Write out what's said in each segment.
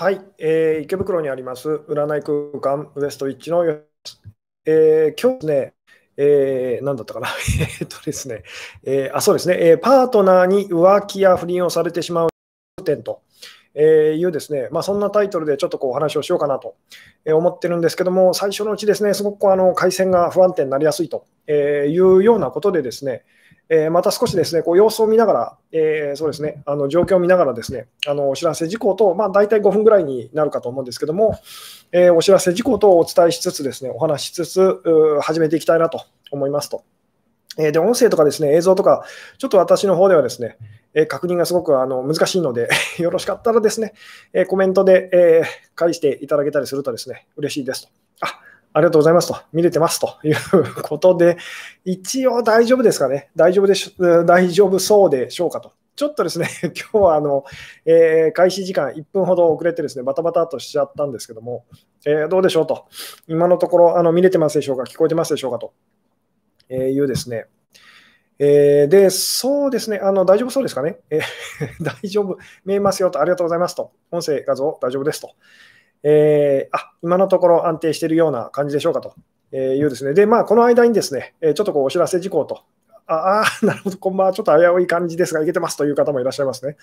はい、えー、池袋にあります占い空間ウエストウィッチの、えー、今日ですね、えー、何だったかな、えっとですね、えー、あ、そうですね、えー、パートナーに浮気や不倫をされてしまう点と。えいうですね、まあ、そんなタイトルでちょっとこうお話をしようかなと思ってるんですけども、最初のうちですね、すごくあの回線が不安定になりやすいというようなことでですね、えー、また少しですね、こう様子を見ながら、えー、そうですね、あの状況を見ながらですね、あのお知らせ事項と、まあ、大体5分ぐらいになるかと思うんですけども、えー、お知らせ事項とお伝えしつつですね、お話しつつ、始めていきたいなと思いますと。えで、音声とかですね、映像とか、ちょっと私の方ではですね、え確認がすごくあの難しいので よろしかったらですね、えコメントで、え返していただけたりするとですね、嬉しいですと。あありがとうございますと、見れてますと。いうことで、一応大丈夫ですかね、大丈夫でし大丈夫そうでしょうかと。ちょっとですね、今日はあの、えー、開始時間1分ほど遅れてですね、バタバタとしちゃったんですけども、えー、どうでしょうと、今のところあの見れてますでしょうか、聞こえてますでしょうかと、えー、いうですね、えー、で、そうですね、あの大丈夫そうですかね、えー、大丈夫、見えますよと、ありがとうございますと、音声、画像、大丈夫ですと。えー、あ今のところ安定しているような感じでしょうかというですね。で、まあ、この間にですね、ちょっとこうお知らせ事項と、ああ、なるほど、こんばんは、ちょっと危うい感じですが、いけてますという方もいらっしゃいますね。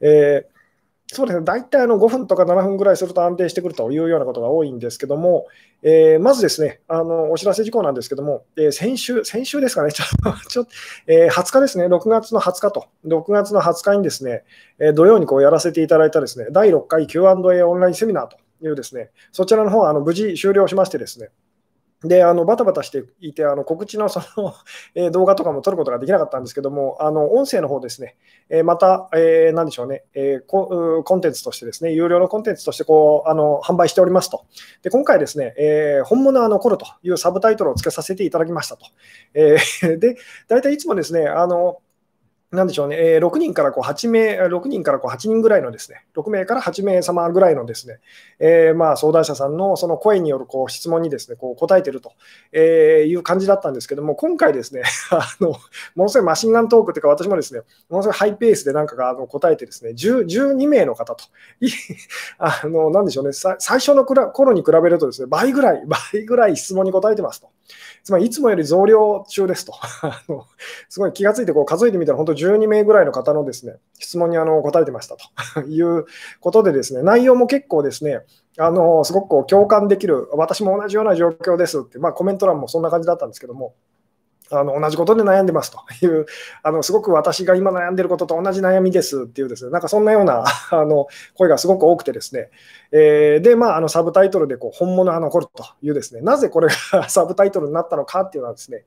えーそうですね、大体あの5分とか7分ぐらいすると安定してくるというようなことが多いんですけども、えー、まずですね、あのお知らせ事項なんですけども、えー、先週、先週ですかね、ちょちょえー、20日ですね、6月の20日と、6月の20日にですね、え土曜にこうやらせていただいたですね、第6回 Q&A オンラインセミナーというですね、そちらの方はあの無事終了しましてですね、で、あのバタバタしていて、あの告知の その、えー、動画とかも撮ることができなかったんですけども、あの音声の方ですね、えー、また、えー、なんでしょうね、えーコ、コンテンツとしてですね、有料のコンテンツとしてこうあの販売しておりますと。で、今回ですね、えー、本物は残るというサブタイトルを付けさせていただきましたと。えー、で、大体いつもですね、あのなんでしょうね、えー、6人からこう8名、6人からこう8人ぐらいのですね、6名から8名様ぐらいのですね、えー、まあ相談者さんのその声によるこう質問にですね、こう答えてるとえいう感じだったんですけども、今回ですね、あのものすごいマシンガントークというか、私もですね、ものすごいハイペースでなんかがあの答えてですね、12名の方と、あのなんでしょうね、最初の頃に比べるとですね、倍ぐらい、倍ぐらい質問に答えてますと。つまりいつもより増量中ですと。あのすごい気がついてこう数えてみたら、本当12名ぐらいの方のですね質問にあの答えてましたと いうことで、ですね内容も結構ですね、あのすごくこう共感できる、私も同じような状況ですって、まあ、コメント欄もそんな感じだったんですけども。あの同じことで悩んでますというあの、すごく私が今悩んでることと同じ悩みですっていう、ですねなんかそんなような あの声がすごく多くて、ですね、えー、で、まあ、あのサブタイトルでこう本物は残るという、ですねなぜこれが サブタイトルになったのかっていうのはですね、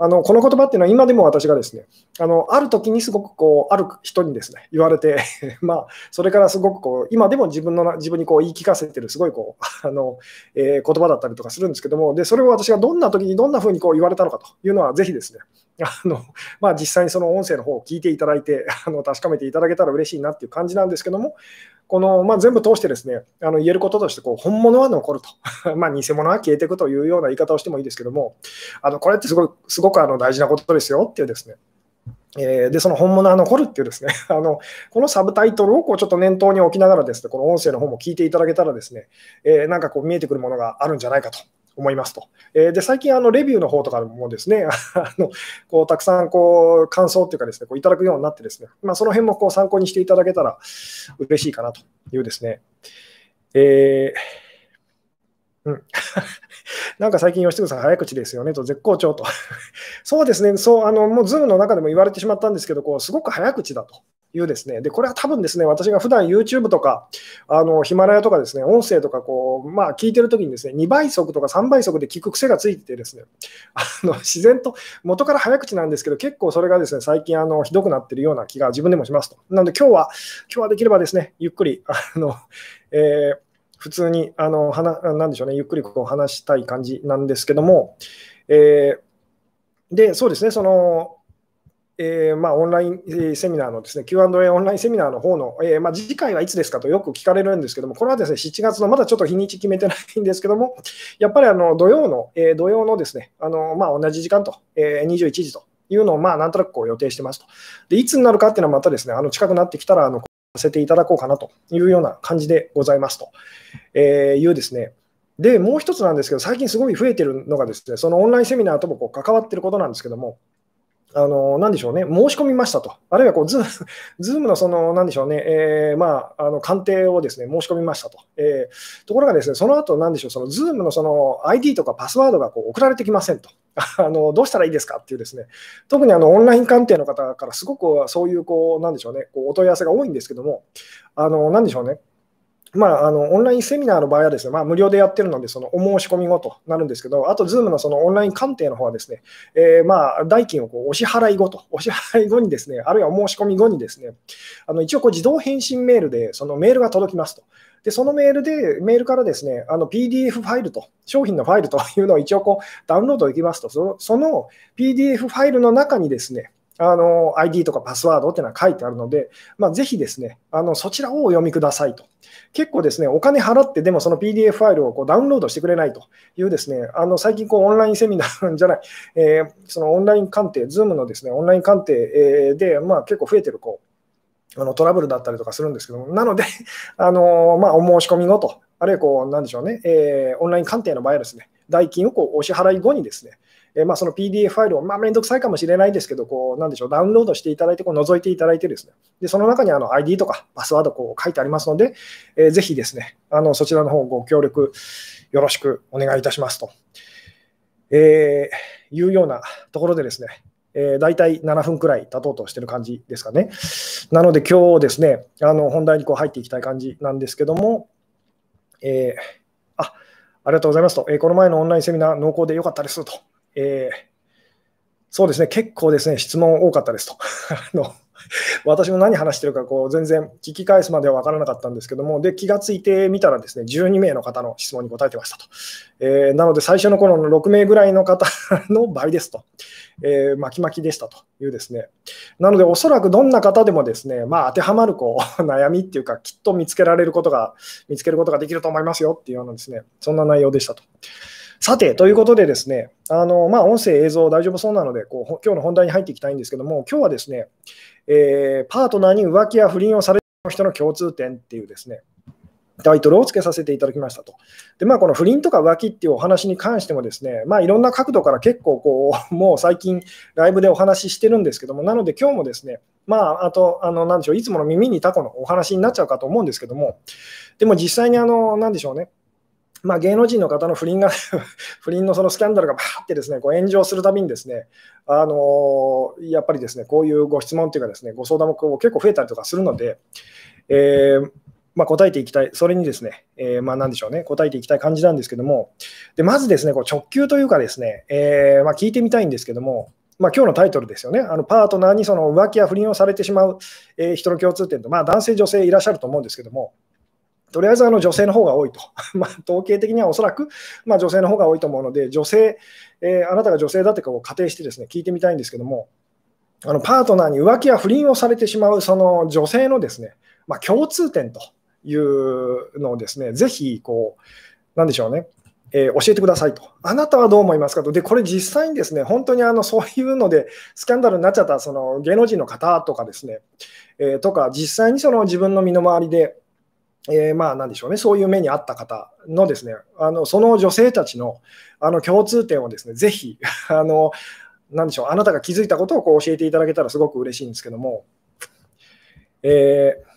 あのこの言葉っていうのは今でも私がですね、あのある時にすごくこうある人にですね言われて まあ、それからすごくこう今でも自分の自分にこう言い聞かせてるすごいこう あの、えー、言葉だったりとかするんですけども、でそれを私がどんな時にどんな風にこう言われたのかというのは、ぜひですね、あのまあ、実際にその音声の方を聞いていただいてあの確かめていただけたら嬉しいなっていう感じなんですけども、この、まあ、全部通してですね、あの言えることとしてこう、本物は残ると、まあ、偽物は消えていくというような言い方をしてもいいですけども、あのこれってすごいすごくあの大事なことですよっていうですね、え、で、その本物は残るっていうですね、あのこのサブタイトルをこうちょっと念頭に置きながらですね、この音声の方も聞いていただけたらですね、えー、なんかこう見えてくるものがあるんじゃないかと。思いますと。えー、で最近、あのレビューの方とかもですね、あのこうたくさんこう感想っていうかですね、こういただくようになってですね、まあ、その辺もこう参考にしていただけたら嬉しいかなというですね。えー、うん、なんか最近、吉純さん、早口ですよねと、絶好調と。そうですね、そうあのもう、ズームの中でも言われてしまったんですけど、こうすごく早口だと。いうですね、でこれは多分ですね、私が普段 YouTube とか、あのヒマラヤとかですね、音声とかこう、まあ、聞いてるときにですね、2倍速とか3倍速で聞く癖がついててですね、あの自然と元から早口なんですけど、結構それがですね、最近あのひどくなってるような気が自分でもしますと。なので今日は、今日はできればですね、ゆっくり、あの、えー、普通に、あの、話、なんでしょうね、ゆっくりこう話したい感じなんですけども、えー、で、そうですね、その、えー、まあ、オンラインセミナーのですね、Q&A オンラインセミナーの方の、えー、まあ、次回はいつですかとよく聞かれるんですけども、これはですね、7月の、まだちょっと日にち決めてないんですけども、やっぱりあの土曜の、えー、土曜のですね、あのまあ、同じ時間と、えー、21時というのを、まあ、なんとなくこう予定してますと。で、いつになるかっていうのはまたですね、あの近くなってきたら、あのさせていただこうかなというような感じでございますと、えーいうですね。で、もう一つなんですけど、最近すごい増えてるのがですね、そのオンラインセミナーともこう関わってることなんですけども、あの、なんでしょうね、申し込みましたと。あるいはこう、Zoom のその、なんでしょうね、えー、まあ、あの、鑑定をですね、申し込みましたと。えー、ところがですね、その後、なんでしょう、その、 Zoom のその、ID とかパスワードがこう送られてきませんと。あの、どうしたらいいですかっていうですね、特にあの、オンライン鑑定の方からすごくそういう、こう、なんでしょうね、こうお問い合わせが多いんですけども、あの、なんでしょうね、まあ、あのオンラインセミナーの場合はですね、まあ、無料でやってるので、そのお申し込み後となるんですけど、あと、Zoom のそのオンライン鑑定の方はですね、えー、まあ代金をこうお支払い後と、お支払い後にですね、あるいはお申し込み後にですね、あの一応こう自動返信メールでそのメールが届きますと。で、そのメールで、メールからですね、あの PDF ファイルと、商品のファイルというのを一応こうダウンロードできますと、その PDF ファイルの中にですね、あの ID とかパスワードっていうのは書いてあるので、まあ、ぜひですね、あのそちらをお読みくださいと。結構ですね、お金払ってでもその PDF ファイルをこうダウンロードしてくれないというですね、あの最近こうオンラインセミナーじゃない、えー、そのオンライン鑑定、Zoom のですね、オンライン鑑定で、まあ、結構増えてるこうあのトラブルだったりとかするんですけども、なので、あのまあ、お申し込み後と、あるいはこう、なんでしょうね、えー、オンライン鑑定の場合はですね、代金をこうお支払い後にですね、えまあ、その PDF ファイルを、まあ、めんどくさいかもしれないですけど、こう、なんでしょう、ダウンロードしていただいて、こう覗いていただいてですね、でその中にあの ID とかパスワードこう書いてありますので、えー、ぜひですね、あのそちらの方ご協力よろしくお願いいたしますと、えー、いうようなところでですね、えー、大体7分くらい経とうとしてる感じですかね。なので今日ですね、あの本題にこう入っていきたい感じなんですけども、えー、あありがとうございますと、えー、この前のオンラインセミナー、濃厚で良かったですと。えー、そうですね、結構ですね、質問多かったですと。あの私も何話してるかこう全然聞き返すまでは分からなかったんですけども、で気がついてみたらですね、12名の方の質問に答えてましたと。えー、なので、最初の頃の6名ぐらいの方の倍ですと。えー、巻き巻きでしたというですね。なので、おそらくどんな方でもですね、まあ、当てはまるこう 悩みっていうか、きっと見つけられることが、見つけることができると思いますよっていうようなですね、そんな内容でしたと。さて、ということでですね、あのまあ、音声、映像大丈夫そうなのでこう、今日の本題に入っていきたいんですけども、今日はですね、えー、パートナーに浮気や不倫をされる人の共通点っていうですね、タイトルをつけさせていただきましたと。で、まあ、この不倫とか浮気っていうお話に関してもですね、まあ、いろんな角度から結構こう、もう最近ライブでお話ししてるんですけども、なので今日もですね、まあ、あと、あの、なんでしょう、いつもの耳にタコのお話になっちゃうかと思うんですけども、でも実際にあの、なんでしょうね、まあ、芸能人の方の不倫が 不倫のそのスキャンダルがバーってですねこう炎上するたびにですね、あのー、やっぱりですねこういうご質問というかですねご相談もこう結構増えたりとかするので、えー、まあ、答えていきたい、それにですね、えー、まあ、なんでしょうね、答えていきたい感じなんですけども、でまずですね、こう直球というかですね、えまあ、聞いてみたいんですけども、まあ、今日のタイトルですよね、あのパートナーにその浮気や不倫をされてしまう、え人の共通点と、まあ、男性、女性いらっしゃると思うんですけども、とりあえずあの女性の方が多いと、まあ、統計的にはおそらく、まあ、女性の方が多いと思うので、女性、えー、あなたが女性だってかを仮定してですね聞いてみたいんですけども、あのパートナーに浮気や不倫をされてしまうその女性のですね、まあ、共通点というのをですね、ぜひこう、なんでしょうね、えー、教えてくださいと。あなたはどう思いますかと。で、これ実際にですね、本当にあのそういうのでスキャンダルになっちゃったその芸能人の方とかですね、えー、とか、実際にその自分の身の回りで、えー、まあなんでしょうね、そういう目にあった方のですね、あのその女性たちのあの共通点をですね、ぜひ、あの、なんでしょう、あなたが気づいたことをこう教えていただけたらすごく嬉しいんですけども、えー、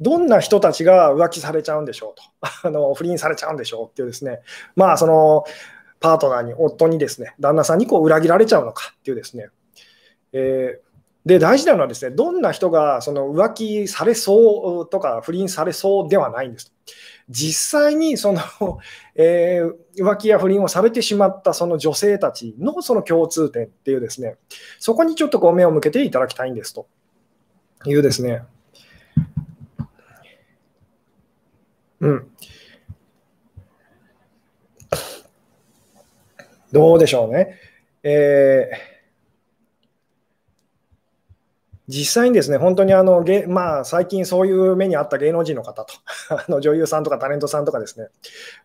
どんな人たちが浮気されちゃうんでしょうと、あの不倫されちゃうんでしょうっていうですね、まあそのパートナーに、夫にですね、旦那さんにこう裏切られちゃうのかっていうですね、えーで大事なのはですね、どんな人がその浮気されそうとか不倫されそうではないんです。実際にその、えー、浮気や不倫をされてしまったその女性たちのその共通点っていうですね、そこにちょっとこう目を向けていただきたいんですというですね。うん。どうでしょうね。えー実際にですね、本当にあの、まあ、最近そういう目にあった芸能人の方と、あの女優さんとかタレントさんとかですね、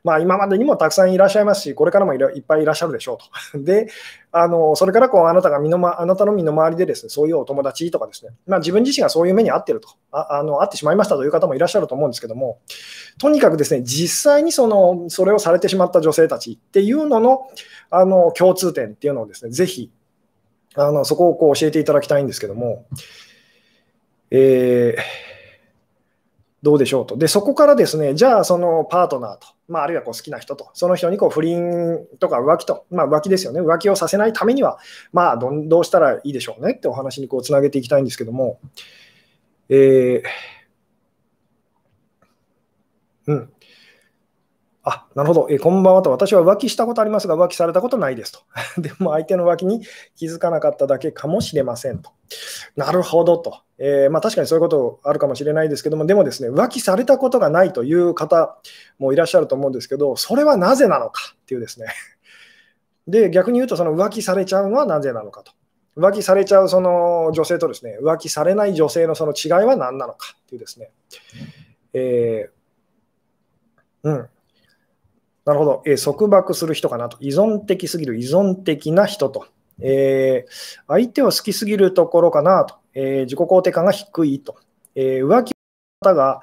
まあ、今までにもたくさんいらっしゃいますし、これからもいっぱいいらっしゃるでしょうと。で、あのそれからこうあなたが身の、ま、あなたの身の回りでですね、そういうお友達とかですね、まあ、自分自身がそういう目に遭ってると。ああの、遭ってしまいましたという方もいらっしゃると思うんですけども、とにかくですね、実際にそのそれをされてしまった女性たちっていうののあの共通点っていうのをですね、ぜひあのそこをこう教えていただきたいんですけども、えー、どうでしょうと。で、そこからですね、じゃあそのパートナーと、まあ、あるいはこう好きな人と、その人にこう不倫とか浮気と、まあ、浮気ですよね、浮気をさせないためには、まあど、どうしたらいいでしょうねってお話にこうつなげていきたいんですけども、えー、うん。あ、なるほど、えこんばんはと、私は浮気したことありますが、浮気されたことないですと。でも相手の浮気に気づかなかっただけかもしれませんと。なるほどと。えー、まあ、確かにそういうことあるかもしれないですけども、でもですね、浮気されたことがないという方もいらっしゃると思うんですけど、それはなぜなのかっていうですね。で、逆に言うと、その浮気されちゃうのはなぜなのかと。浮気されちゃうその女性とですね、浮気されない女性のその違いは何なのかっていうですね。えー、うん。なるほど、えー、束縛する人かなと。依存的すぎる依存的な人と。えー、相手を好きすぎるところかなと。えー、自己肯定感が低いと。えー、浮気の方が、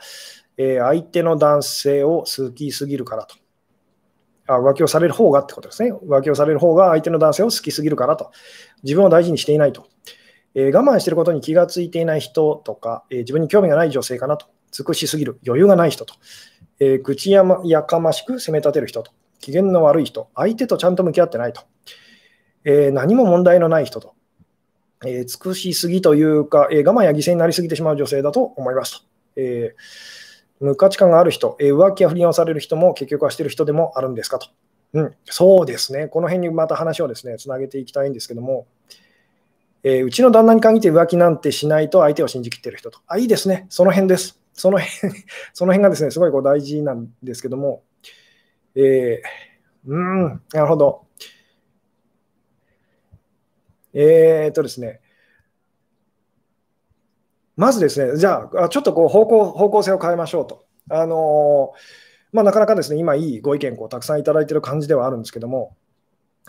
え相手の男性を好きすぎるからと。あ浮気をされる方がってことですね。浮気をされる方が相手の男性を好きすぎるからと。自分を大事にしていないと。え我慢していることに気がついていない人とか、え自分に興味がない女性かなと。尽くしすぎる、余裕がない人と。えー、口や,、ま、やかましく責め立てる人と、機嫌の悪い人、相手とちゃんと向き合ってないと、えー、何も問題のない人と、えー、尽くしすぎというか、え我慢や犠牲になりすぎてしまう女性だと思いますと。え無価値観がある人、え浮気や不倫をされる人も結局はしてる人でもあるんですかと。うん、そうですね。この辺にまた話をですね、つなげていきたいんですけども、え、うちの旦那に限って浮気なんてしないと相手を信じきってる人と。あ、いいですね。その辺です。その辺 その辺がですね、すごいこう大事なんですけども、えー、うん、なるほど。えー、っとですね、まずですね、じゃあ、ちょっとこう方向方向性を変えましょうと。あのまあ、なかなかですね、今いいご意見をたくさんいただいている感じではあるんですけども、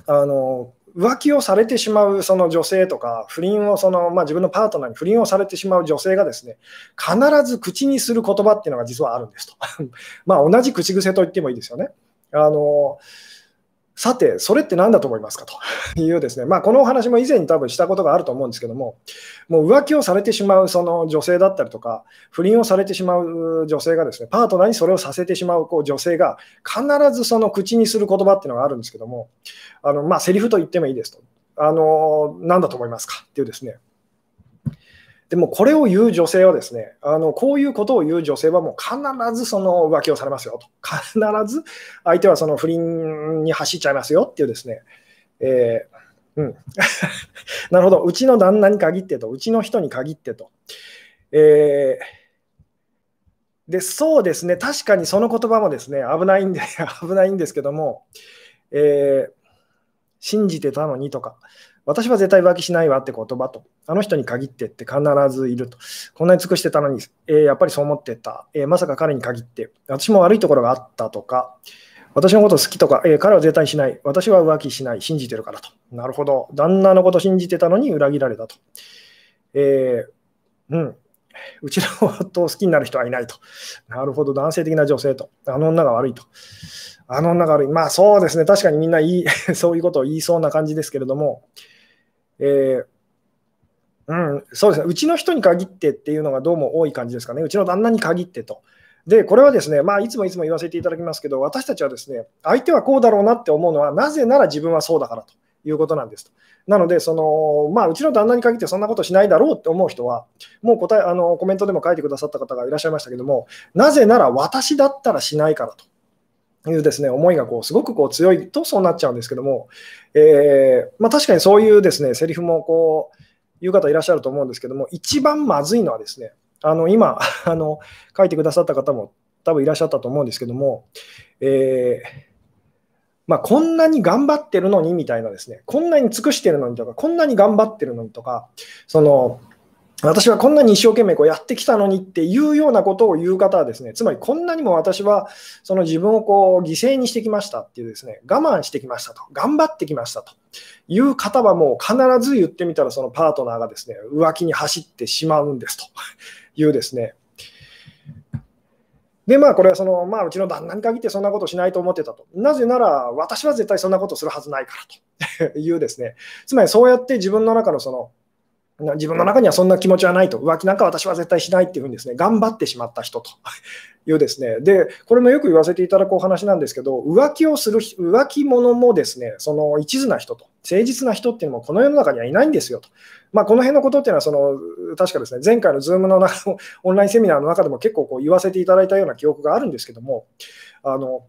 あの浮気をされてしまうその女性とか、不倫をその、まあ、自分のパートナーに不倫をされてしまう女性がですね、必ず口にする言葉っていうのが実はあるんですと。まあ同じ口癖と言ってもいいですよね。あのさて、それって何だと思いますかと。いうですね、まあ、このお話も以前に多分したことがあると思うんですけども、もう浮気をされてしまうその女性だったりとか、不倫をされてしまう女性がですね、パートナーにそれをさせてしまうこう女性が、必ずその口にする言葉っていうのがあるんですけども、あのまあ、セリフと言ってもいいですと。あの何だと思いますかっていうですね、でもこれを言う女性はですね、あのこういうことを言う女性はもう必ずその浮気をされますよと。必ず相手はその不倫に走っちゃいますよっていうですね、えー、うん、なるほど、うちの旦那に限ってと、うちの人に限ってと。えー、でそうですね、確かにその言葉もですね、危ないんで、危ないんですけども、えー、信じてたのにとか、私は絶対浮気しないわって言葉と、あの人に限ってって必ずいると。こんなに尽くしてたのに、えー、やっぱりそう思ってた、えー、まさか彼に限って、私も悪いところがあったとか、私のこと好きとか、えー、彼は絶対しない、私は浮気しない、信じてるからと。なるほど。旦那のこと信じてたのに裏切られたと。え、うん。うちの夫を好きになる人はいないと。なるほど。男性的な女性と。あの女が悪いと。あの女が悪い。まあそうですね。確かにみんないい そういうことを言いそうな感じですけれども、えー、うん、そうですね、うちの人に限ってっていうのがどうも多い感じですかね、うちの旦那に限ってと。で、これはですね、まあ、いつもいつも言わせていただきますけど、私たちはですね、相手はこうだろうなって思うのは、なぜなら自分はそうだからということなんですと。なので、そのまあ、うちの旦那に限ってそんなことしないだろうって思う人は、もう答えあのコメントでも書いてくださった方がいらっしゃいましたけども、なぜなら私だったらしないからと。いうですね思いがこうすごくこう強いとそうなっちゃうんですけども、えー、まあ、確かにそういうですねセリフもこう言う方いらっしゃると思うんですけども、一番まずいのはですね、あの今 あの、書いてくださった方も多分いらっしゃったと思うんですけども、えー、まあ、こんなに頑張ってるのにみたいなですね、こんなに尽くしてるのにとか、こんなに頑張ってるのにとか、その私はこんなに一生懸命こうやってきたのにっていうようなことを言う方はですね、つまりこんなにも私はその自分をこう犠牲にしてきましたっていうですね、我慢してきましたと、頑張ってきましたという方はもう必ず言ってみたらそのパートナーがですね、浮気に走ってしまうんですというですね、で、まあ、これはその、まあ、うちの旦那に限ってそんなことしないと思ってたと。なぜなら、私は絶対そんなことするはずないからというですね、つまりそうやって自分の中のその、自分の中にはそんな気持ちはないと、浮気なんか私は絶対しないっていうふうにですね、頑張ってしまった人と。いうですね、で、これもよく言わせていただくお話なんですけど、浮気をする、浮気者もですね、その一途な人と、誠実な人っていうのもこの世の中にはいないんですよと。まあ、この辺のことっていうのはその、確かですね、前回の Zoom の中の オンラインセミナーの中でも結構こう言わせていただいたような記憶があるんですけども、あの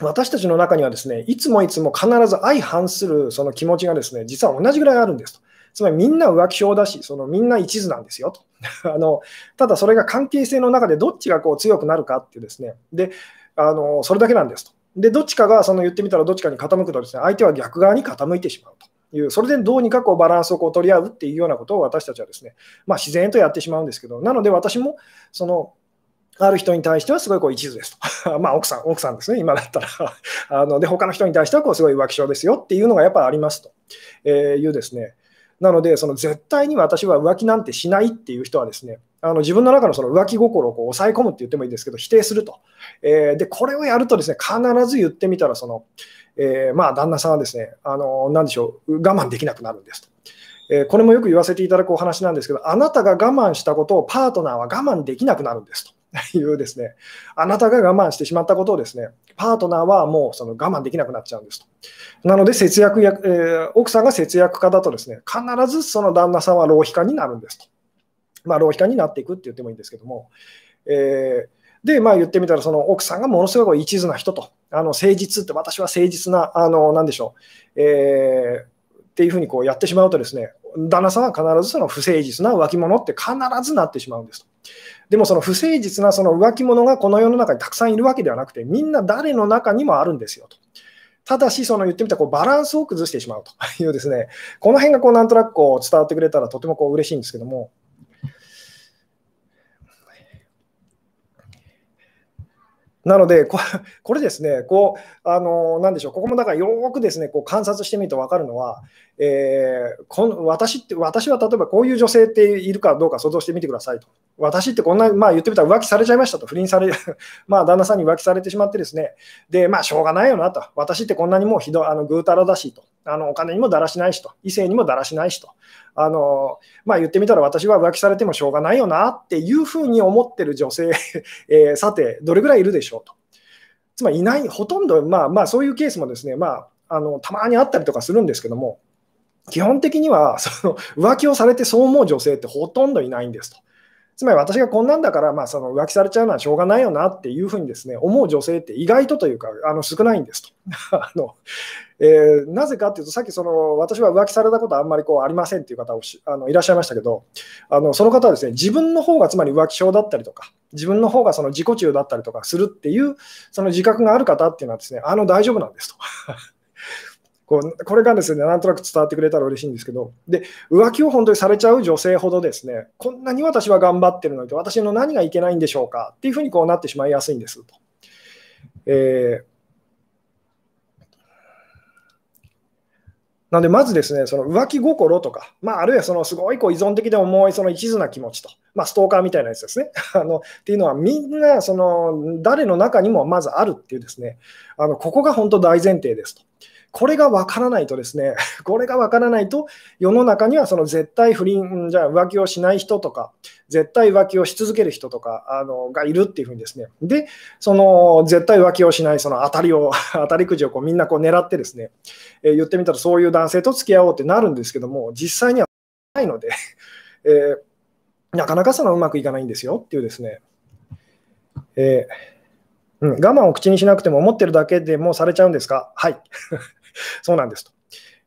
私たちの中にはですね、いつもいつも必ず相反するその気持ちがですね、実は同じぐらいあるんですと。つまりみんな浮気症だし、そのみんな一途なんですよと。あのただそれが関係性の中でどっちがこう強くなるかってですね、であのそれだけなんですと。で、どっちかがその言ってみたらどっちかに傾くとですね、相手は逆側に傾いてしまうという、それでどうにかこうバランスをこう取り合うっていうようなことを私たちはですね、まあ、自然とやってしまうんですけど、なので私もそのある人に対してはすごいこう一途ですと。まあ奥さん、奥さんですね、今だったら あので、他の人に対してはこうすごい浮気症ですよっていうのがやっぱありますと、えいうですね、なので、その絶対に私は浮気なんてしないっていう人はですね、あの自分の中のその浮気心をこう抑え込むって言ってもいいんですけど、否定すると。えー、で、これをやるとですね、必ず言ってみたら、その、えー、まあ、旦那さんはですね、あの、なんでしょう、我慢できなくなるんですと。えー、これもよく言わせていただくお話なんですけど、あなたが我慢したことをパートナーは我慢できなくなるんですと。いうですね、あなたが我慢してしまったことをですね、パートナーはもうその我慢できなくなっちゃうんですと。なので、節約や、えー、奥さんが節約家だとですね、必ずその旦那さんは浪費家になるんですと。まあ、浪費家になっていくって言ってもいいんですけども、えーで、まあ、言ってみたら、その奥さんがものすごい一途な人と、あの誠実って、私は誠実な、あのなんでしょう、えー、っていうふうにこうやってしまうと、ですね旦那さんは必ずその不誠実な浮気者って必ずなってしまうんですと。でもその不誠実なその浮気者がこの世の中にたくさんいるわけではなくて、みんな誰の中にもあるんですよと。ただし、その言ってみたらこうバランスを崩してしまうと。いうですね、この辺がこうなんとなくこう伝わってくれたらとてもこう嬉しいんですけども、なので、これですね、こう、あの、なんでしょう、ここもだからよくですね、こう観察してみると分かるのは、えー、この私って、私は例えばこういう女性っているかどうか想像してみてくださいと。私ってこんな、まあ言ってみたら浮気されちゃいましたと、不倫され、まあ旦那さんに浮気されてしまってですね、で、まあしょうがないよなと、私ってこんなにもうひどあのぐうたらだしと、あのお金にもだらしないしと、異性にもだらしないしと、あのまあ言ってみたら私は浮気されてもしょうがないよなっていうふうに思ってる女性、えー、さて、どれぐらいいるでしょうと。つまりいない、ほとんど、まあまあそういうケースもですね、まあ、あのたまにあったりとかするんですけども、基本的には その浮気をされてそう思う女性ってほとんどいないんですと。つまり私がこんなんだから、まあ、その浮気されちゃうのはしょうがないよなっていうふうにですね思う女性って意外とというかあの少ないんですと。あのえー、なぜかっていうと、さっきその私は浮気されたことあんまりこうありませんっていう方をあのいらっしゃいましたけど、あのその方はですね自分の方がつまり浮気症だったりとか、自分の方がその自己中だったりとかするっていうその自覚がある方っていうのはですね、あの大丈夫なんですと。こうこれがですね、なんとなく伝わってくれたら嬉しいんですけど、で、浮気を本当にされちゃう女性ほどですね、こんなに私は頑張ってるのに、私の何がいけないんでしょうかっていうふうにこうなってしまいやすいんですと。えーなので、まずですね、その浮気心とか、まあ、あるいはそのすごいこう依存的で重いその一途な気持ちと、まあ、ストーカーみたいなやつですね。あのっていうのは、みんなその誰の中にもまずあるっていうですね、あのここが本当大前提ですと。これが分からないとですね、これが分からないと、世の中にはその絶対不倫、じゃあ浮気をしない人とか、絶対浮気をし続ける人とかあのがいるっていうふうにですね、で、その絶対浮気をしないその当たりを、当たりくじをこうみんなこう狙ってですね、えー、言ってみたらそういう男性と付き合おうってなるんですけども、実際にはないので、えー、なかなかそのうまくいかないんですよっていうですね、えーうん、我慢を口にしなくても思ってるだけでもうされちゃうんですか？はい。そうなんですと。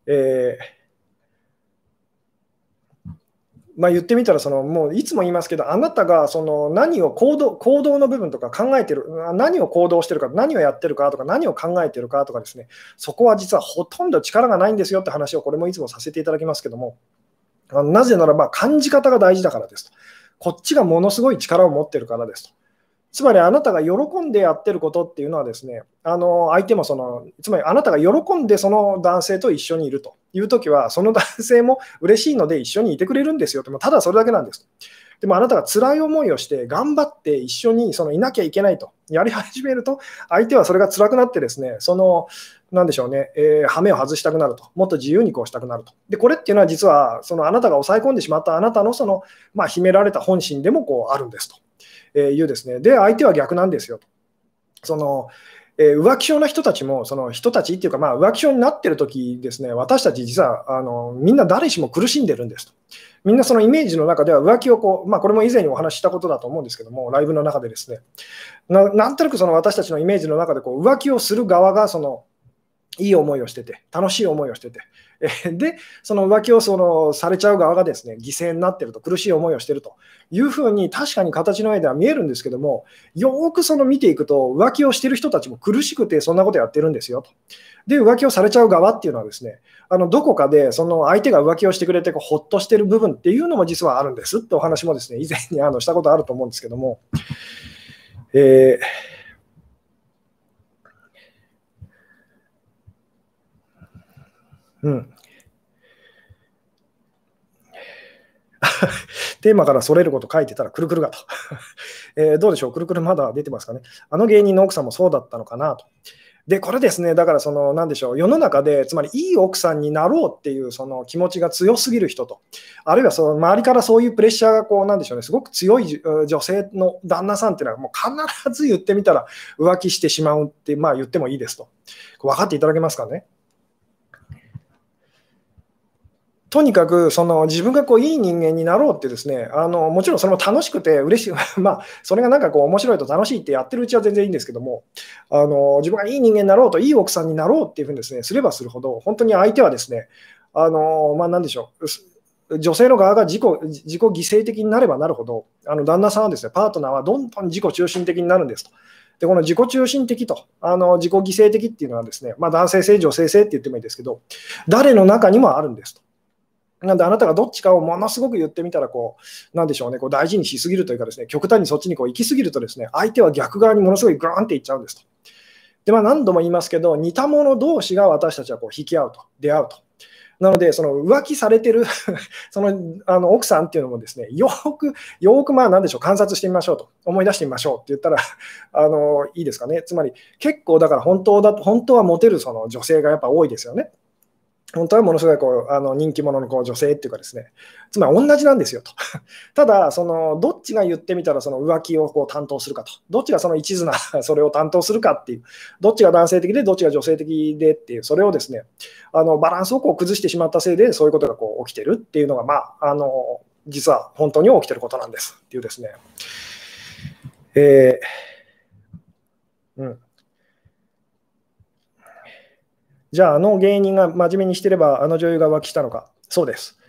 えー、まあ、言ってみたらその、もういつも言いますけど、あなたがその何を行動行動の部分とか考えてる、何を行動してるか、何をやってるかとか、何を考えてるかとかですね、そこは実はほとんど力がないんですよって話を、これもいつもさせていただきますけども、なぜならば感じ方が大事だからですと。こっちがものすごい力を持ってるからですと。つまりあなたが喜んでやってることっていうのはですね、あの相手もその、つまりあなたが喜んでその男性と一緒にいるというときは、その男性も嬉しいので一緒にいてくれるんですよって、ただそれだけなんです。でもあなたが辛い思いをして頑張って一緒にそのいなきゃいけないとやり始めると、相手はそれが辛くなってですね、その、なんでしょうね、えー、羽目を外したくなると、もっと自由にこうしたくなると。で、これっていうのは実は、そのあなたが抑え込んでしまったあなたのその、まあ、秘められた本心でもこうあるんですと。えいうですね。で、相手は逆なんですよ。そのえ浮気症な人たちも、その人たちっていうか、まあ、浮気症になってる時ですね、私たち実はあのみんな誰しも苦しんでるんですと。みんなそのイメージの中では浮気をこう、まあ、これも以前にお話ししたことだと思うんですけども、ライブの中でですね、ななんとなくその私たちのイメージの中でこう浮気をする側がそのいい思いをしてて、楽しい思いをしてて、で、その浮気をそのされちゃう側がですね、犠牲になってると、苦しい思いをしてるというふうに、確かに形の上では見えるんですけども、よくその見ていくと、浮気をしてる人たちも苦しくて、そんなことやってるんですよと。で、浮気をされちゃう側っていうのはですね、あのどこかでその相手が浮気をしてくれてこうほっとしてる部分っていうのも実はあるんですってお話もですね、以前にあのしたことあると思うんですけども、えーうん。テーマからそれること書いてたらくるくるがと。えー、どうでしょう？くるくるまだ出てますかね？あの芸人の奥さんもそうだったのかなと。で、これですね、だからその、なんでしょう、世の中で、つまりいい奥さんになろうっていうその気持ちが強すぎる人と、あるいはその周りからそういうプレッシャーが、こう、なんでしょうね、すごく強い女性の旦那さんっていうのは、もう必ず言ってみたら浮気してしまうって、まあ言ってもいいですと。分かっていただけますかね？とにかくその自分がこういい人間になろうってですねあのもちろんそれも楽しくて嬉しい、まあ、それがなんかこう面白いと楽しいってやってるうちは全然いいんですけどもあの自分がいい人間になろうといい奥さんになろうっていうふうにですねすればするほど本当に相手はですねあの、まあ、なんでしょう女性の側が自己自己犠牲的になればなるほどあの旦那さんはですねパートナーはどんどん自己中心的になるんですと。で、この自己中心的と、あの自己犠牲的っていうのはですね、まあ、男性性、女性性って言ってもいいですけど、誰の中にもあるんですと。なんであなたがどっちかをものすごく言ってみたらこう、なんでしょうね、こう大事にしすぎるというかですね、極端にそっちにこう行きすぎるとですね、相手は逆側にものすごいグーンっていっちゃうんですと。で、まあ何度も言いますけど、似た者同士が私たちはこう引き合うと、出会うと。なので、その浮気されてる そのあの奥さんっていうのもですね、よく、よくまあ何でしょう、観察してみましょうと、思い出してみましょうって言ったら、あのいいですかね。つまり、結構だから本当だ、本当はモテるその女性がやっぱ多いですよね。本当はものすごいこうあの人気者のこう女性っていうかですね、つまり同じなんですよと。ただ、そのどっちが言ってみたらその浮気をこう担当するかと、どっちがその一途な それを担当するかっていう、どっちが男性的でどっちが女性的でっていう、それをですね、あのバランスをこう崩してしまったせいで、そういうことがこう起きてるっていうのが、まあ、あの実は本当に起きてることなんですっていうですね。えーうんじゃあ、あの芸人が真面目にしてれば、あの女優が浮気したのか。そうです。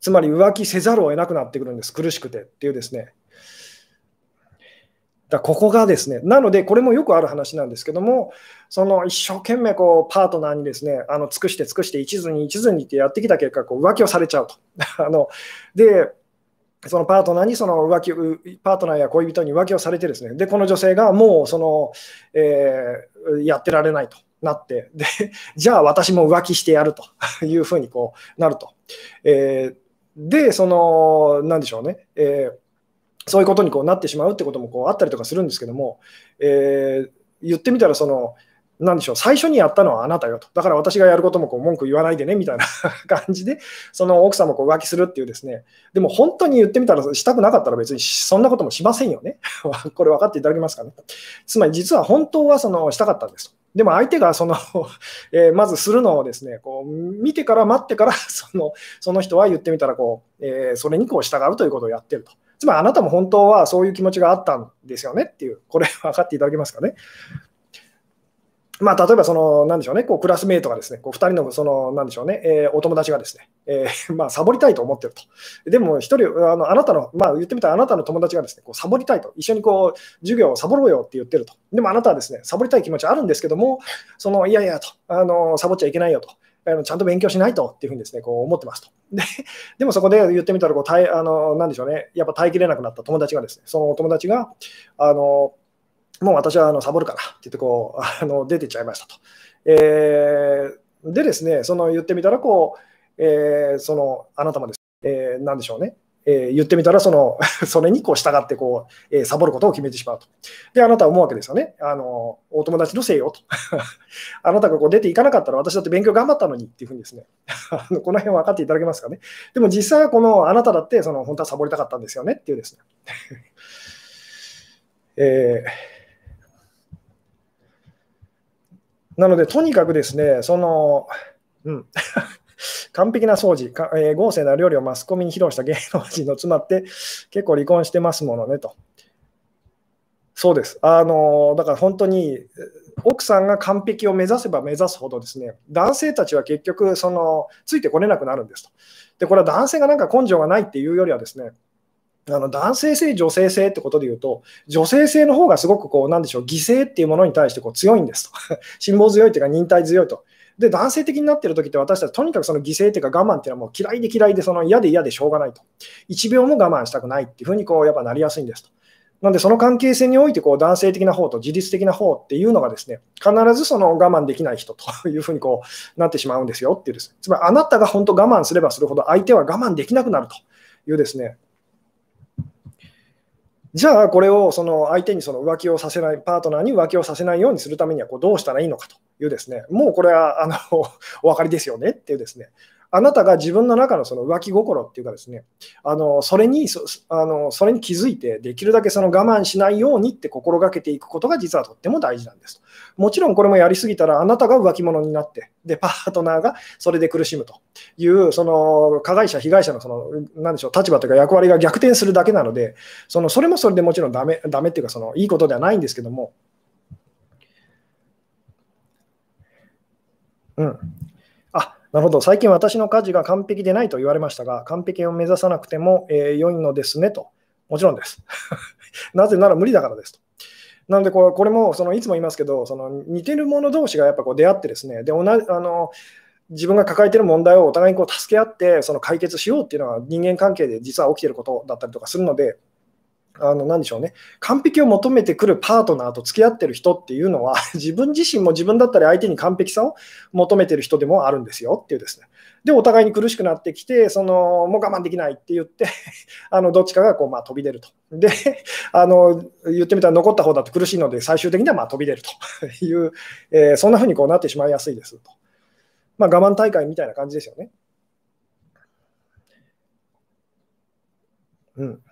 つまり浮気せざるを得なくなってくるんです。苦しくてっていうですね。だここがですね、なので、これもよくある話なんですけども、その一生懸命こうパートナーにですね、あの尽くして尽くして一途に一途にってやってきた結果、こう浮気をされちゃうと。あので、そのパートナーにその浮気、パートナーや恋人に浮気をされてですね、で、この女性がもうその、えー、やってられないと。なって、で、じゃあ私も浮気してやるというふうにこうなると。えー、で、その、なんでしょうね、えー、そういうことにこうなってしまうってこともこうあったりとかするんですけども、えー、言ってみたら、その、なんでしょう、最初にやったのはあなたよと。だから私がやることもこう文句言わないでねみたいな 感じで、その奥さんもこう浮気するっていうですね、でも本当に言ってみたら、したくなかったら別にそんなこともしませんよね。これ分かっていただけますかね。つまり実は本当はそのしたかったんですと。でも相手がその えー、まずするのをですね、こう見てから待ってから そのその人は言ってみたらこう、えー、それにこう従うということをやってると。つまりあなたも本当はそういう気持ちがあったんですよねっていう、これ分かっていただけますかね。まあ、例えばその、なんでしょうね、こうクラスメートがですね、こう2人のその、なんでしょうね、えー、お友達がですね、えー、まあ、サボりたいと思ってると。でも、1人、あのあなたの、まあ、言ってみたら、あなたの友達がですね、こうサボりたいと、一緒にこう授業をサボろうよって言ってると。でも、あなたはですね、サボりたい気持ちあるんですけども、そのいやいやと、あのサボっちゃいけないよと。あのちゃんと勉強しないとっていうふうにですね、こう思ってますと。で でもそこで言ってみたらこう耐あの、なんでしょうね、やっぱ耐えきれなくなった友達がですね、そのお友達が、あのもう私はあのサボるからって言ってこう あの出てっちゃいましたと。えー、でですね、その言ってみたらこう、えー、そのあなたもです、えー、なんでしょうね、えー、言ってみたらその、それにこう従ってこう、え、サボることを決めてしまうと。で、あなたは思うわけですよね。あのお友達のせいよと。あなたがこう出ていかなかったら私だって勉強頑張ったのにっていうふうにですね、この辺は分かっていただけますかね。でも実際はこのあなただってその本当はサボりたかったんですよねっていうですね。えーなので、とにかくですね、その、うん、完璧な掃除、かえー、豪勢な料理をマスコミに披露した芸能人の妻って結構離婚してますものねと。そうです。あのだから本当に奥さんが完璧を目指せば目指すほどですね、男性たちは結局そのついてこれなくなるんですと。で、これは男性がなんか根性がないっていうよりはですね、あの男性性、女性性ってことで言うと、女性性の方がすごくこう、なんでしょう、犠牲っていうものに対してこう強いんですと。辛抱強いというか、忍耐強いと。で、男性的になってる時って私たちとにかくその犠牲っていうか我慢っていうのはもう嫌いで嫌いでその嫌で嫌でしょうがないと。1秒も我慢したくないっていうふうにこうやっぱなりやすいんですと。なのでその関係性においてこう男性的な方と自律的な方っていうのがですね、必ずその我慢できない人というふうにこうなってしまうんですよっていうです、つまりあなたが本当我慢すればするほど相手は我慢できなくなるというですね、じゃあ、これをその相手にその浮気をさせない、パートナーに浮気をさせないようにするためにはこうどうしたらいいのかというですね、もうこれはあの お分かりですよねっていうですね、あなたが自分の中のその浮気心っていうかですね、あのそれにそあのそれに気づいて、できるだけその我慢しないようにって心がけていくことが実はとっても大事なんです。もちろんこれもやりすぎたら、あなたが浮気者になって、で、パートナーがそれで苦しむという、その加害者、被害者のその、なでしょう、立場というか役割が逆転するだけなので、そのそれもそれでもちろんダメダメっていうか、そのいいことではないんですけども、うん。なるほど、最近私の家事が完璧でないと言われましたが、完璧を目指さなくても、えー、良いのですねと。もちろんです。なぜなら無理だからですと。なのでこれ、これもそのいつも言いますけど、その似てる者同士がやっぱこう出会ってですね、で同じあの自分が抱えてる問題をお互いにこう助け合ってその解決しようっていうのは人間関係で実は起きてることだったりとかするので、あの、なでしょうね。完璧を求めてくるパートナーと付き合ってる人っていうのは、自分自身も自分だったり相手に完璧さを求めてる人でもあるんですよっていうですね。で、お互いに苦しくなってきて、その、もう我慢できないって言って あの、どっちかがこう、まあ、飛び出ると。で、あの、言ってみたら残った方だと苦しいので、最終的にはまあ飛び出るという、えー、そんな風にこうなってしまいやすいですと。まあ、我慢大会みたいな感じですよね。うん。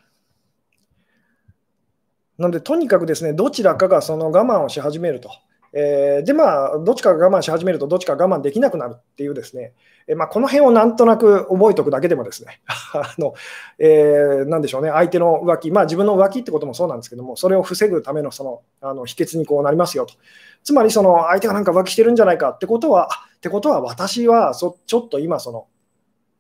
なので、とにかくですね、どちらかがその我慢をし始めると。えー、で、まあ、どっちかが我慢し始めると、どっちか我慢できなくなるっていうですね、えー、まあ、この辺をなんとなく覚えておくだけでもですね、あのえー、なんでしょうね、相手の浮気、まあ、自分の浮気ってこともそうなんですけども、それを防ぐためのそのあの秘訣にこうなりますよと。つまり、その相手がなんか浮気してるんじゃないかってことは、ってことは私はそちょっと今、その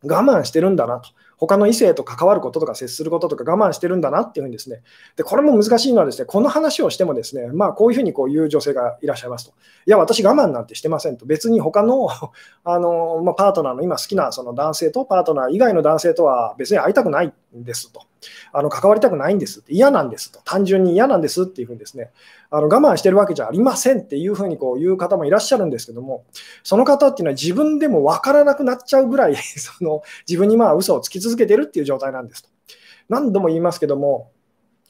我慢してるんだなと。他の異性と関わることとか接することとか我慢してるんだなっていうふうにですね、でこれも難しいのはですね、この話をしてもですね、まあこういうふうにこう言う女性がいらっしゃいますと。いや、私我慢なんてしてませんと。別に他の あの、まあ、パートナーの今好きなその男性とパートナー以外の男性とは別に会いたくないですと。あの関わりたくないんですって、嫌なんですと、単純に嫌なんですっていうふうにですね、あの我慢してるわけじゃありませんっていうふうにこう言う方もいらっしゃるんですけども、その方っていうのは自分でも分からなくなっちゃうぐらい その自分にまあ嘘をつき続けてるっていう状態なんですと。何度も言いますけども、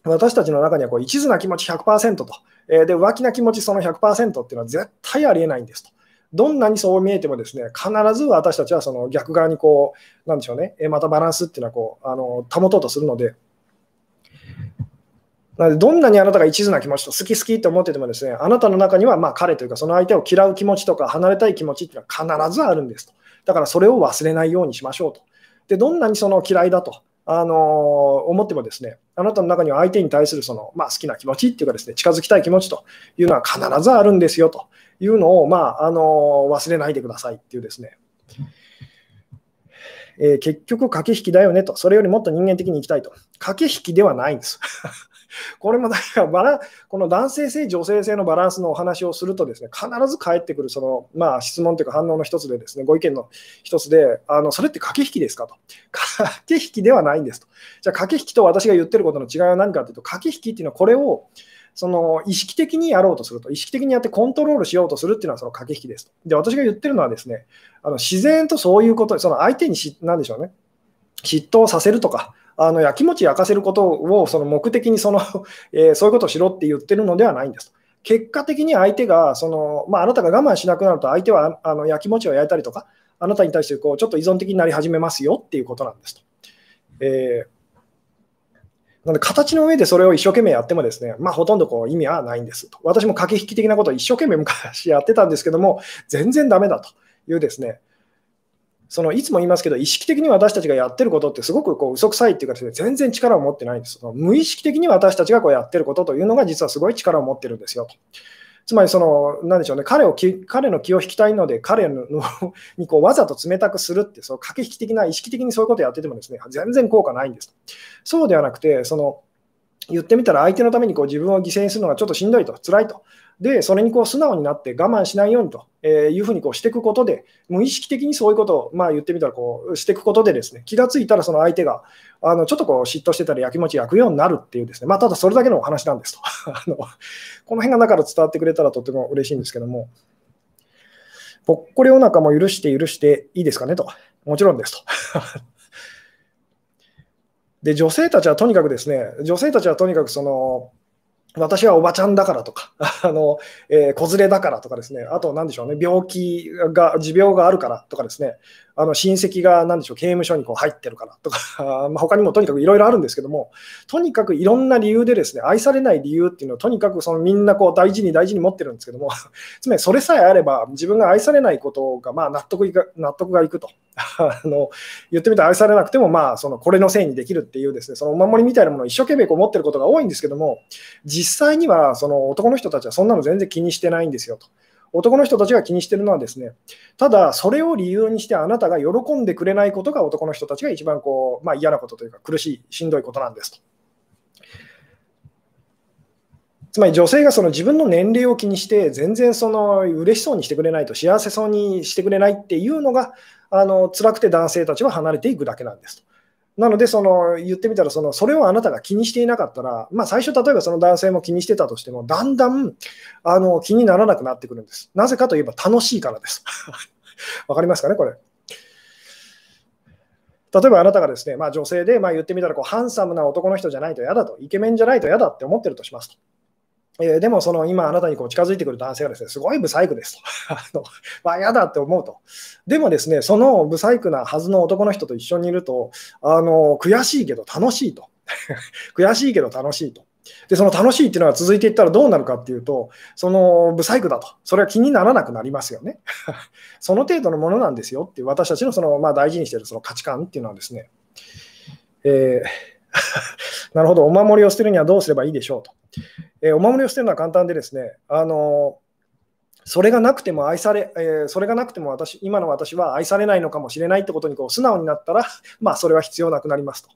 私たちの中にはこう一途な気持ち100%と、えー、で浮気な気持ちその100%っていうのは絶対ありえないんですと。どんなにそう見えてもですね、必ず私たちはその逆側にこう、なんでしょうね、またバランスっていうのはこうあの保とうとするので、なのでどんなにあなたが一途な気持ちと好き好きって思っててもですね、あなたの中にはまあ彼というかその相手を嫌う気持ちとか離れたい気持ちっていうのは必ずあるんですと。だからそれを忘れないようにしましょうと。で、どんなにその嫌いだと、あのー、思ってもですね、あなたの中には相手に対するその、まあ、好きな気持ちっていうかですね、近づきたい気持ちというのは必ずあるんですよというのを、まあ、あの、忘れないでくださいっていうですね、えー、結局駆け引きだよねと、それよりもっと人間的にいきたいと。駆け引きではないんです。これもだからバラこの男性性、女性性のバランスのお話をするとですね、必ず返ってくるその、まあ、質問というか反応の一つでですね、ご意見の一つで、あのそれって駆け引きですかと。駆け引きではないんですと。じゃあ駆け引きと私が言ってることの違いは何かというと、駆け引きっていうのはこれをその意識的にやろうとすると、意識的にやってコントロールしようとするっていうのはその駆け引きですと。で、私が言ってるのはですね、あの自然とそういうこと、その相手にし、なんでしょうね、嫉妬させるとか、あのやきもち焼かせることをその目的にその、えー、そういうことをしろって言ってるのではないんですと。結果的に相手がその、まあ、あなたが我慢しなくなると相手はあのやきもちを焼いたりとか、あなたに対してこうちょっと依存的になり始めますよっていうことなんですと。えーなので、形の上でそれを一生懸命やってもですね、まあ、ほとんどこう意味はないんですと。私も駆け引き的なことを一生懸命昔やってたんですけども、全然ダメだというですね、そのいつも言いますけど、意識的に私たちがやってることってすごくこう嘘くさいっていうかですね、全然力を持ってないんです。無意識的に私たちがこうやってることというのが実はすごい力を持ってるんですよと。つまりその、なんでしょうね、彼を彼の気を引きたいので、彼の にこうわざと冷たくするって、その駆け引き的な、意識的にそういうことをやっててもですね、全然効果ないんです。そうではなくて、その言ってみたら相手のためにこう自分を犠牲にするのがちょっとしんどいと、辛いと。で、それにこう素直になって我慢しないようにというふうにこうしていくことで、無意識的にそういうことを、まあ、言ってみたらこうしていくことで、ですね気がついたらその相手があのちょっとこう嫉妬してたり、やきもち焼くようになるっていう、ですね、まあ、ただそれだけのお話なんですと あの。この辺がだから伝わってくれたらとても嬉しいんですけども、ぽっこりお腹も許して許していいですかねと。もちろんですと。で、女性たちはとにかくですね、女性たちはとにかくその、私はおばちゃんだからとか、あのえー、子連れだからとかですね、あと何でしょうね、病気が、持病があるからとかですね、あの親戚が何でしょう刑務所にこう入ってるからとか、まあ、他にもとにかくいろいろあるんですけども、とにかくいろんな理由でですね愛されない理由っていうのをとにかくそのみんなこう大事に大事に持ってるんですけども、つまりそれさえあれば自分が愛されないことがまあ納得いか納得がいくと あの、言ってみたら愛されなくてもまあそのこれのせいにできるっていうですねそのお守りみたいなものを一生懸命こう持ってることが多いんですけども、実際にはその男の人たちはそんなの全然気にしてないんですよと。男の人たちが気にしてるのはですね、ただそれを理由にしてあなたが喜んでくれないことが男の人たちが一番こう、まあ、嫌なことというか苦しい、しんどいことなんですと。つまり女性がその自分の年齢を気にして全然その嬉しそうにしてくれないと幸せそうにしてくれないっていうのがあの辛くて男性たちは離れていくだけなんですと。なので、その言ってみたらその、それをあなたが気にしていなかったら、まあ、最初、例えばその男性も気にしてたとしても、だんだんあの気にならなくなってくるんです。なぜかといえば楽しいからです。わかりますかね、これ。例えばあなたがですね、まあ、女性で、まあ、言ってみたらこうハンサムな男の人じゃないと嫌だと、イケメンじゃないと嫌だって思ってるとしますと。え、でも、その今あなたにこう近づいてくる男性がですね、すごいブサイクですと。あのまあ、嫌だって思うと。でもですね、そのブサイクなはずの男の人と一緒にいると、あの悔しいけど楽しいと。悔しいけど楽しいと。で、その楽しいっていうのが続いていったらどうなるかっていうと、そのブサイクだと。それは気にならなくなりますよね。その程度のものなんですよっていう、私たちのその、まあ、大事にしているその価値観っていうのはですね、えー なるほど、お守りを捨てるにはどうすればいいでしょうと。えー、お守りを捨てるのは簡単でですね、あのそれがなくても愛され、えー、それがなくても私、今の私は愛されないのかもしれないってことにこう素直になったら、まあ、それは必要なくなりますと。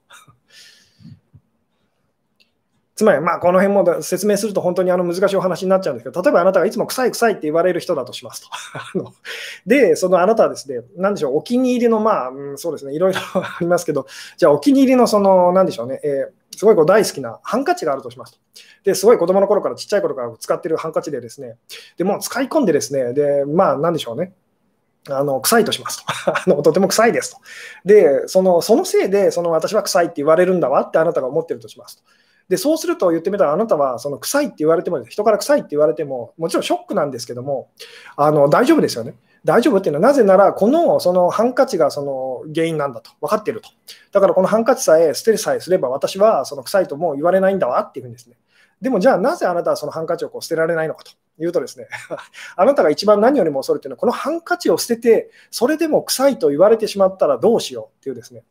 つまり、まあ、この辺も説明すると本当にあの難しいお話になっちゃうんですけど、例えばあなたがいつも臭い臭いって言われる人だとします と。で、そのあなたはですね、なんでしょう、お気に入りの、まあ、うん、そうですね、いろいろありますけど、じゃあお気に入りの、その、なんでしょうね、えー、すごいこう大好きなハンカチがあるとしますと。で、すごい子供の頃から、ちっちゃい頃から使ってるハンカチでですね、でもう使い込んでですね、で、まあ、なんでしょうね、あの臭いとしますと あの。とても臭いですと。で、そのそのせいでその私は臭いって言われるんだわってあなたが思ってるとしますと。でそうすると言ってみたら、あなたはその臭いって言われても、人から臭いって言われても、もちろんショックなんですけども、あの大丈夫ですよね。大丈夫っていうのは、なぜなら、このそのハンカチがその原因なんだと分かっていると。だからこのハンカチさえ捨てるさえすれば、私はその臭いともう言われないんだわっていうふうにですね。でもじゃあ、なぜあなたはそのハンカチをこう捨てられないのかというとですね、あなたが一番何よりも恐れているのは、このハンカチを捨てて、それでも臭いと言われてしまったらどうしようっていうですね、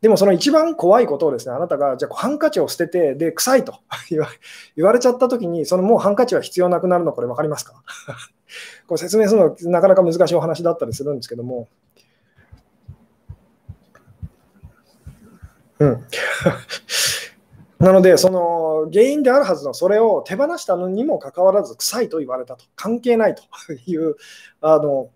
でもその一番怖いことをですね、あなたがじゃあハンカチを捨てて、で、臭いと 言われちゃったときに、そのもうハンカチは必要なくなるの、これ分かりますか？これ説明するのなかなか難しいお話だったりするんですけども。うん。なので、その原因であるはずのそれを手放したのにもかかわらず、臭いと言われたと、関係ないというあの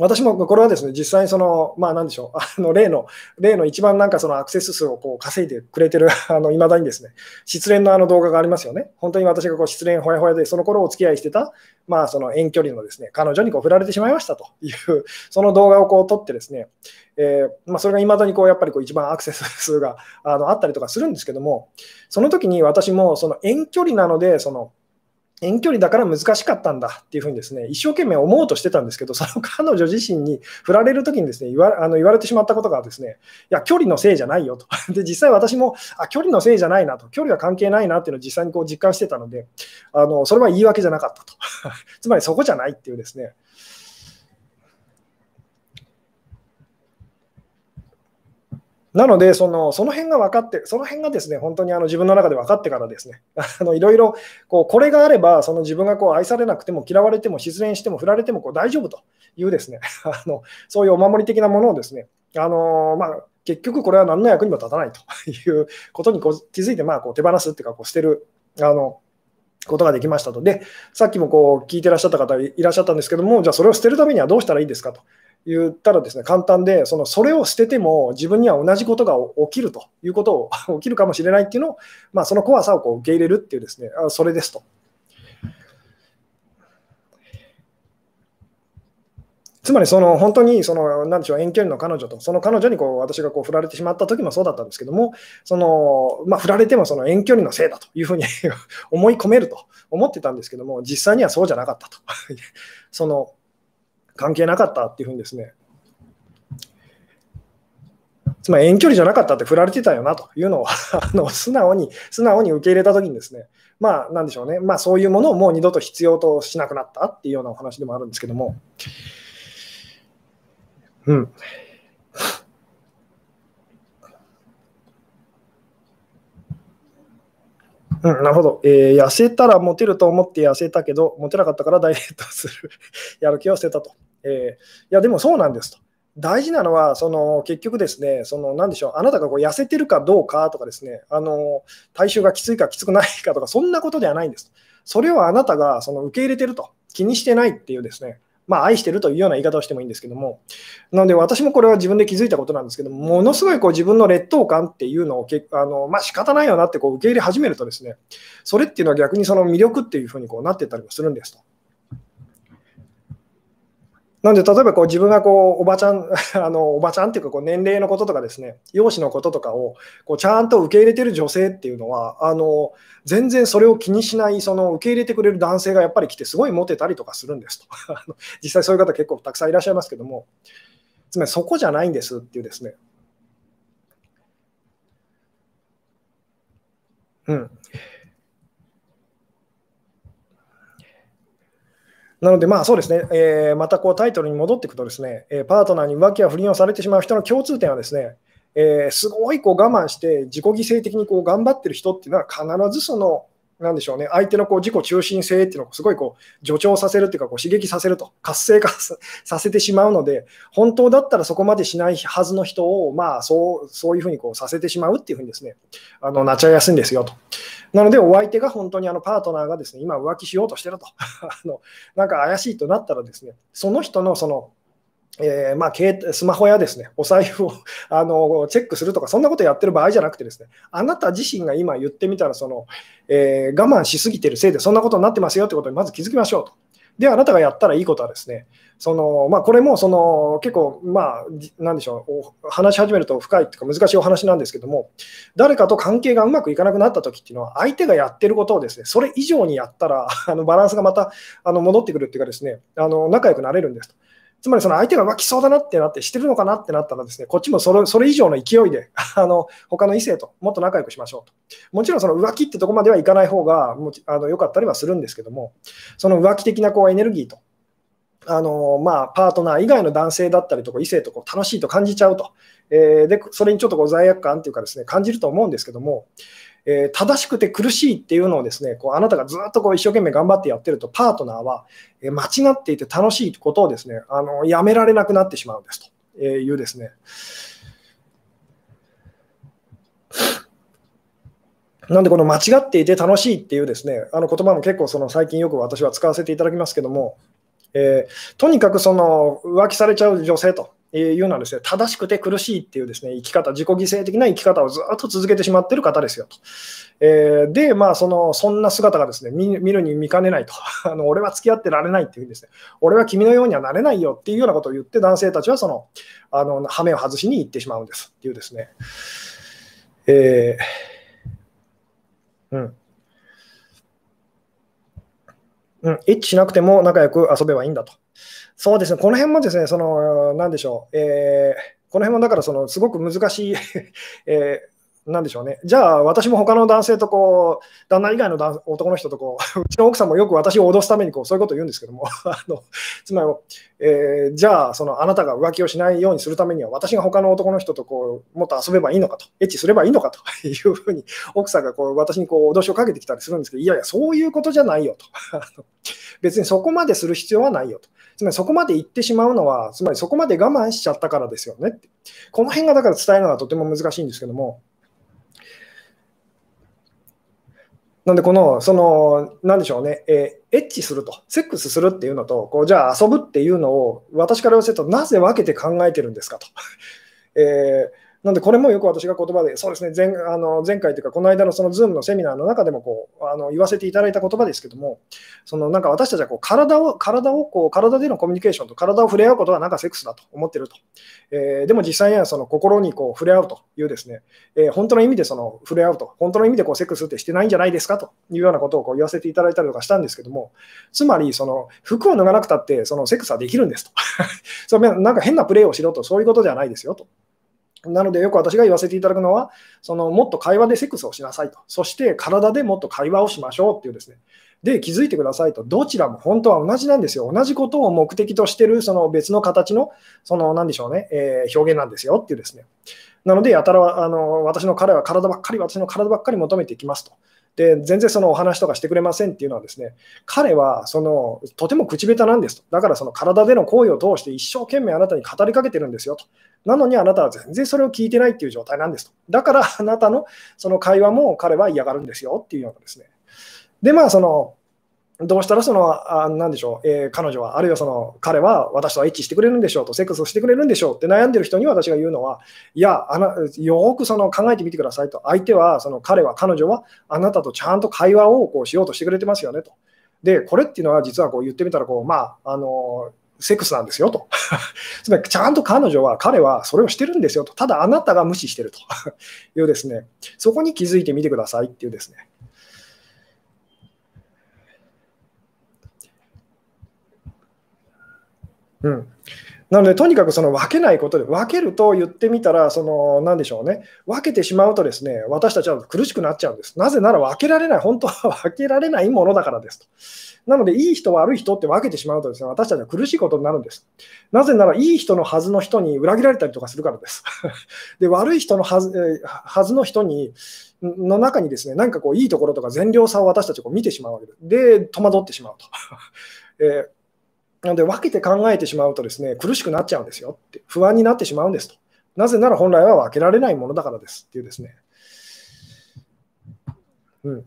私もこれはですね、実際にその、まあなんでしょう、あの例の、例の一番なんかそのアクセス数をこう稼いでくれてる、あの、未だにですね、失恋のあの動画がありますよね。本当に私がこう失恋ほやほやで、その頃お付き合いしてた、まあその遠距離のですね、彼女にこう振られてしまいましたという、その動画をこう撮ってですね、えー、まあそれが未だにこうやっぱりこう一番アクセス数があのあったりとかするんですけども、その時に私もその遠距離なので、その、遠距離だから難しかったんだっていうふうにですね、一生懸命思おうとしてたんですけど、その彼女自身に振られるときにですね言わあの言われてしまったことがですね、いや、距離のせいじゃないよと。で、実際私も、あ、距離のせいじゃないなと、距離は関係ないなっていうのを実際にこう実感してたので、あのそれは言い訳じゃなかったと。つまりそこじゃないっていうですね、なのでその、その辺が分かって、その辺がですね、本当にあの自分の中で分かってからですね、いろいろこうこれがあれば、その自分がこう愛されなくても嫌われても失恋しても振られてもこう大丈夫というですね あの、そういうお守り的なものをですね、あのまあ、結局これは何の役にも立たないと いうことにこう気づいて、まあ、こう手放すっていうか、こう捨てる。あのことができましたと。で、さっきもこう聞いてらっしゃった方いらっしゃったんですけども、じゃあそれを捨てるためにはどうしたらいいですかと言ったらですね、簡単で、そのそれを捨てても自分には同じことが起きるということを起きるかもしれないっていうのを、まあ、その怖さをこう受け入れるっていうですねあ、それですと。つまりその本当にその何でしょう遠距離の彼女とその彼女にこう私がこう振られてしまった時もそうだったんですけどもその、まあ、振られてもその遠距離のせいだというふうに 思い込めると思ってたんですけども実際にはそうじゃなかったとその関係なかったっていうふうにですね、つまり遠距離じゃなかったって振られてたよなというのを あの素直に、素直に受け入れたときにですね、まあ、なんでしょうね、まあ、そういうものをもう二度と必要としなくなったっていうようなお話でもあるんですけども、うん。うん、なるほど、えー、痩せたらモテると思って痩せたけど、モテなかったからダイエットする やる気を捨てたと。えー、いや、でもそうなんですと。大事なのは、その結局ですね、その何でしょう、あなたがこう痩せてるかどうかとかですね、あの体臭がきついかきつくないかとか、そんなことではないんです。それをあなたがその受け入れてると、気にしてないっていうですね、まあ、愛してるというような言い方をしてもいいんですけども、なので私もこれは自分で気づいたことなんですけども、ものすごいこう自分の劣等感っていうのをけあの、まあ仕方ないよなってこう受け入れ始めるとですね、それっていうのは逆にその魅力っていうふうにこうなってたりもするんですと。なんで、例えばこう自分がこうおばちゃん、あのおばちゃんっていうかこう年齢のこととかですね、容姿のこととかをこうちゃんと受け入れてる女性っていうのは、あの全然それを気にしない、その受け入れてくれる男性がやっぱり来て、すごいモテたりとかするんですと。実際そういう方結構たくさんいらっしゃいますけども、つまりそこじゃないんですっていうですね。うん。なので、まあそうですね、えー、またこうタイトルに戻っていくとですね、えパートナーに浮気や不倫をされてしまう人の共通点はですね、えー、すごいこう我慢して自己犠牲的にこう頑張ってる人っていうのは必ずそのなんでしょうね、相手のこう自己中心性っていうのをすごいこう助長させるっていうかこう刺激させると、活性化させてしまうので、本当だったらそこまでしないはずの人を、まあ、そうそういうふうにこうさせてしまうっていうふうにですね、あのなっちゃいやすいんですよと。なので、お相手が本当にあのパートナーがですね、今浮気しようとしてると。あの、なんか怪しいとなったらですね、その人のそのえー、まあ、スマホやですねお財布を あのチェックするとか、そんなことやってる場合じゃなくて、ですねあなた自身が今言ってみたらその、えー、我慢しすぎてるせいでそんなことになってますよってことにまず気づきましょうと。で、あなたがやったらいいことはですね、そのまあ、これもその結構、まあ、なんでしょう、話し始めると深いというか難しいお話なんですけども、誰かと関係がうまくいかなくなったときっていうのは、相手がやってることをですね、それ以上にやったら、あのバランスがまたあの戻ってくるっていうかですね、あの仲良くなれるんですと。つまりその相手が浮気そうだなってなって、してるのかなってなったらですね、こっちもそれそれ以上の勢いで、あの他の異性ともっと仲良くしましょうと。もちろんその浮気ってとこまではいかない方がもあの良かったりはするんですけども、その浮気的なこうエネルギーと、あのまあ、パートナー以外の男性だったりとか異性とこう楽しいと感じちゃうと、えー、でそれにちょっとこう罪悪感っていうかですね感じると思うんですけども、えー、正しくて苦しいっていうのをですねこうあなたがずっとこう一生懸命頑張ってやってるとパートナーは、え間違っていて楽しいことをですねあのやめられなくなってしまうんですというですね。なんでこの間違っていて楽しいっていうですね、あの言葉も結構その最近よく私は使わせていただきますけども、えー、とにかくその浮気されちゃう女性というのはですね、正しくて苦しいっていうですね、生き方、自己犠牲的な生き方をずっと続けてしまっている方ですよと。えー、で、まあその、そんな姿がですね見、るに見かねないと あの。俺は付き合ってられないっていうんですね、俺は君のようにはなれないよっていうようなことを言って、男性たちはその、あの、羽目を外しに行ってしまうんですっていうですね。えー、うん。うん、一致しなくても仲良く遊べばいいんだと。そうですね、この辺もですね、その、なんでしょう、えー、この辺もだからその、すごく難しい えなんでしょうね。じゃあ、私も他の男性とこう、旦那以外の男の人とこう、うちの奥さんもよく私を脅すためにこうそういうことを言うんですけども、あのつまり、えー、じゃあ、そのあなたが浮気をしないようにするためには、私が他の男の人とこうもっと遊べばいいのかと、エッチすればいいのかと いうふうに、奥さんがこう私にこう脅しをかけてきたりするんですけど、いやいや、そういうことじゃないよと。別にそこまでする必要はないよと。つまりそこまで行ってしまうのは、つまりそこまで我慢しちゃったからですよねって。この辺がだから伝えるのはとても難しいんですけども、なんで、この、その、なんでしょうね、えー、エッチすると、セックスするっていうのと、こうじゃあ遊ぶっていうのを、私から言わせると、なぜ分けて考えてるんですかと。えーなんで、これもよく私が言葉で、そうですね、前あの前回というか、この間のその Zoom のセミナーの中でもこうあの言わせていただいた言葉ですけども、そのなんか私たちはこう体を、体をこう、体でのコミュニケーションと体を触れ合うことはなんかセックスだと思ってると。えー、でも実際にはその心にこう触れ合うというですね、えー、本当の意味でその触れ合うと、本当の意味でこうセックスってしてないんじゃないですかというようなことをこう言わせていただいたりとかしたんですけども、つまり、その服を脱がなくたってそのセックスはできるんですと。それなんか変なプレーをしろと、そういうことじゃないですよと。なので、よく私が言わせていただくのは、そのもっと会話でセックスをしなさいと。そして体でもっと会話をしましょうっていうですね。で、気づいてくださいと。どちらも本当は同じなんですよ。同じことを目的としてる、その別の形の、その、なんでしょうね、えー、表現なんですよっていうですね。なので、やたら、あの、私の彼は体ばっかり、私の体ばっかり求めていきますと。で全然そのお話とかしてくれませんっていうのはですね彼はそのとても口下手なんですとだからその体での行為を通して一生懸命あなたに語りかけてるんですよとなのにあなたは全然それを聞いてないっていう状態なんですと。だからあなたのその会話も彼は嫌がるんですよっていうようなですね。でまあそのどうしたらその、あなんでしょう、えー、彼女は、あるいはその彼は私とは一致してくれるんでしょうと、セックスをしてくれるんでしょうって悩んでる人に私が言うのは、いや、あなよくその考えてみてくださいと、相手は、その彼は、彼女はあなたとちゃんと会話をこうしようとしてくれてますよねと。で、これっていうのは実はこう言ってみたらこう、まあ、あのセックスなんですよと。つまり、ちゃんと彼女は、彼はそれをしてるんですよと。ただあなたが無視してると いうですね、そこに気づいてみてくださいっていうですね。うん、なので、とにかくその分けないことで、分けると言ってみたら、その、なんでしょうね、分けてしまうとですね、私たちは苦しくなっちゃうんです。なぜなら分けられない、本当は分けられないものだからですと。なので、いい人、悪い人って分けてしまうとですね、私たちは苦しいことになるんです。なぜなら、いい人のはずの人に裏切られたりとかするからです。で、悪い人のはずはずの人に、の中にですね、何かこう、いいところとか善良さを私たちこう見てしまうわけです。で、戸惑ってしまうと。えーなので分けて考えてしまうとですね苦しくなっちゃうんですよって不安になってしまうんですとなぜなら本来は分けられないものだからですっていうですね、うん、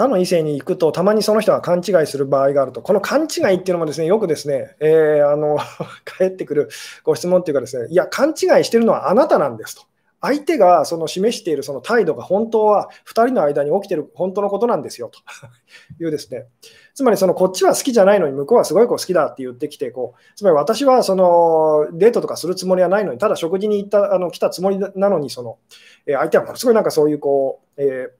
他の異性に行くと、たまにその人が勘違いする場合があると、この勘違いっていうのもですね、よくですね、えー、あの 返ってくるご質問っていうかですね、いや、勘違いしてるのはあなたなんですと。相手がその示しているその態度が本当は2人の間に起きてる本当のことなんですよと。いうですね、つまりそのこっちは好きじゃないのに向こうはすごい子好きだって言ってきてこう、つまり私はそのデートとかするつもりはないのに、ただ食事に行ったあの来たつもりなのにその、え相手はものすごいなんかそういうこう、えー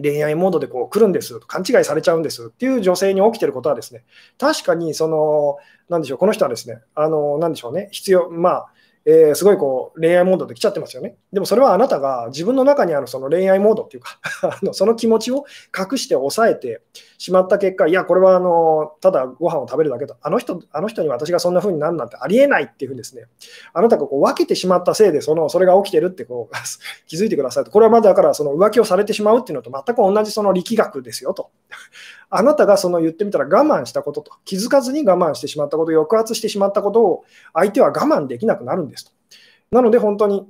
恋愛モードでこう来るんです、勘違いされちゃうんですっていう女性に起きてることはですね、確かにその、なんでしょう、この人はですね、あの、なんでしょうね、必要、まあ、えー、すごいこう恋愛モードで来ちゃってますよね。でもそれはあなたが自分の中にあるその恋愛モードっていうか あのその気持ちを隠して抑えてしまった結果、いや、これはあのただご飯を食べるだけだ。あの人あの人に私がそんな風になるなんてありえないっていうふうにですね、あなたがこう分けてしまったせいでそのそれが起きてるってこう 気づいてくださいと。これはまだからその浮気をされてしまうっていうのと全く同じその力学ですよと。あなたがその言ってみたら我慢したことと、気づかずに我慢してしまったこと、抑圧してしまったことを相手は我慢できなくなるんですと。なので本当に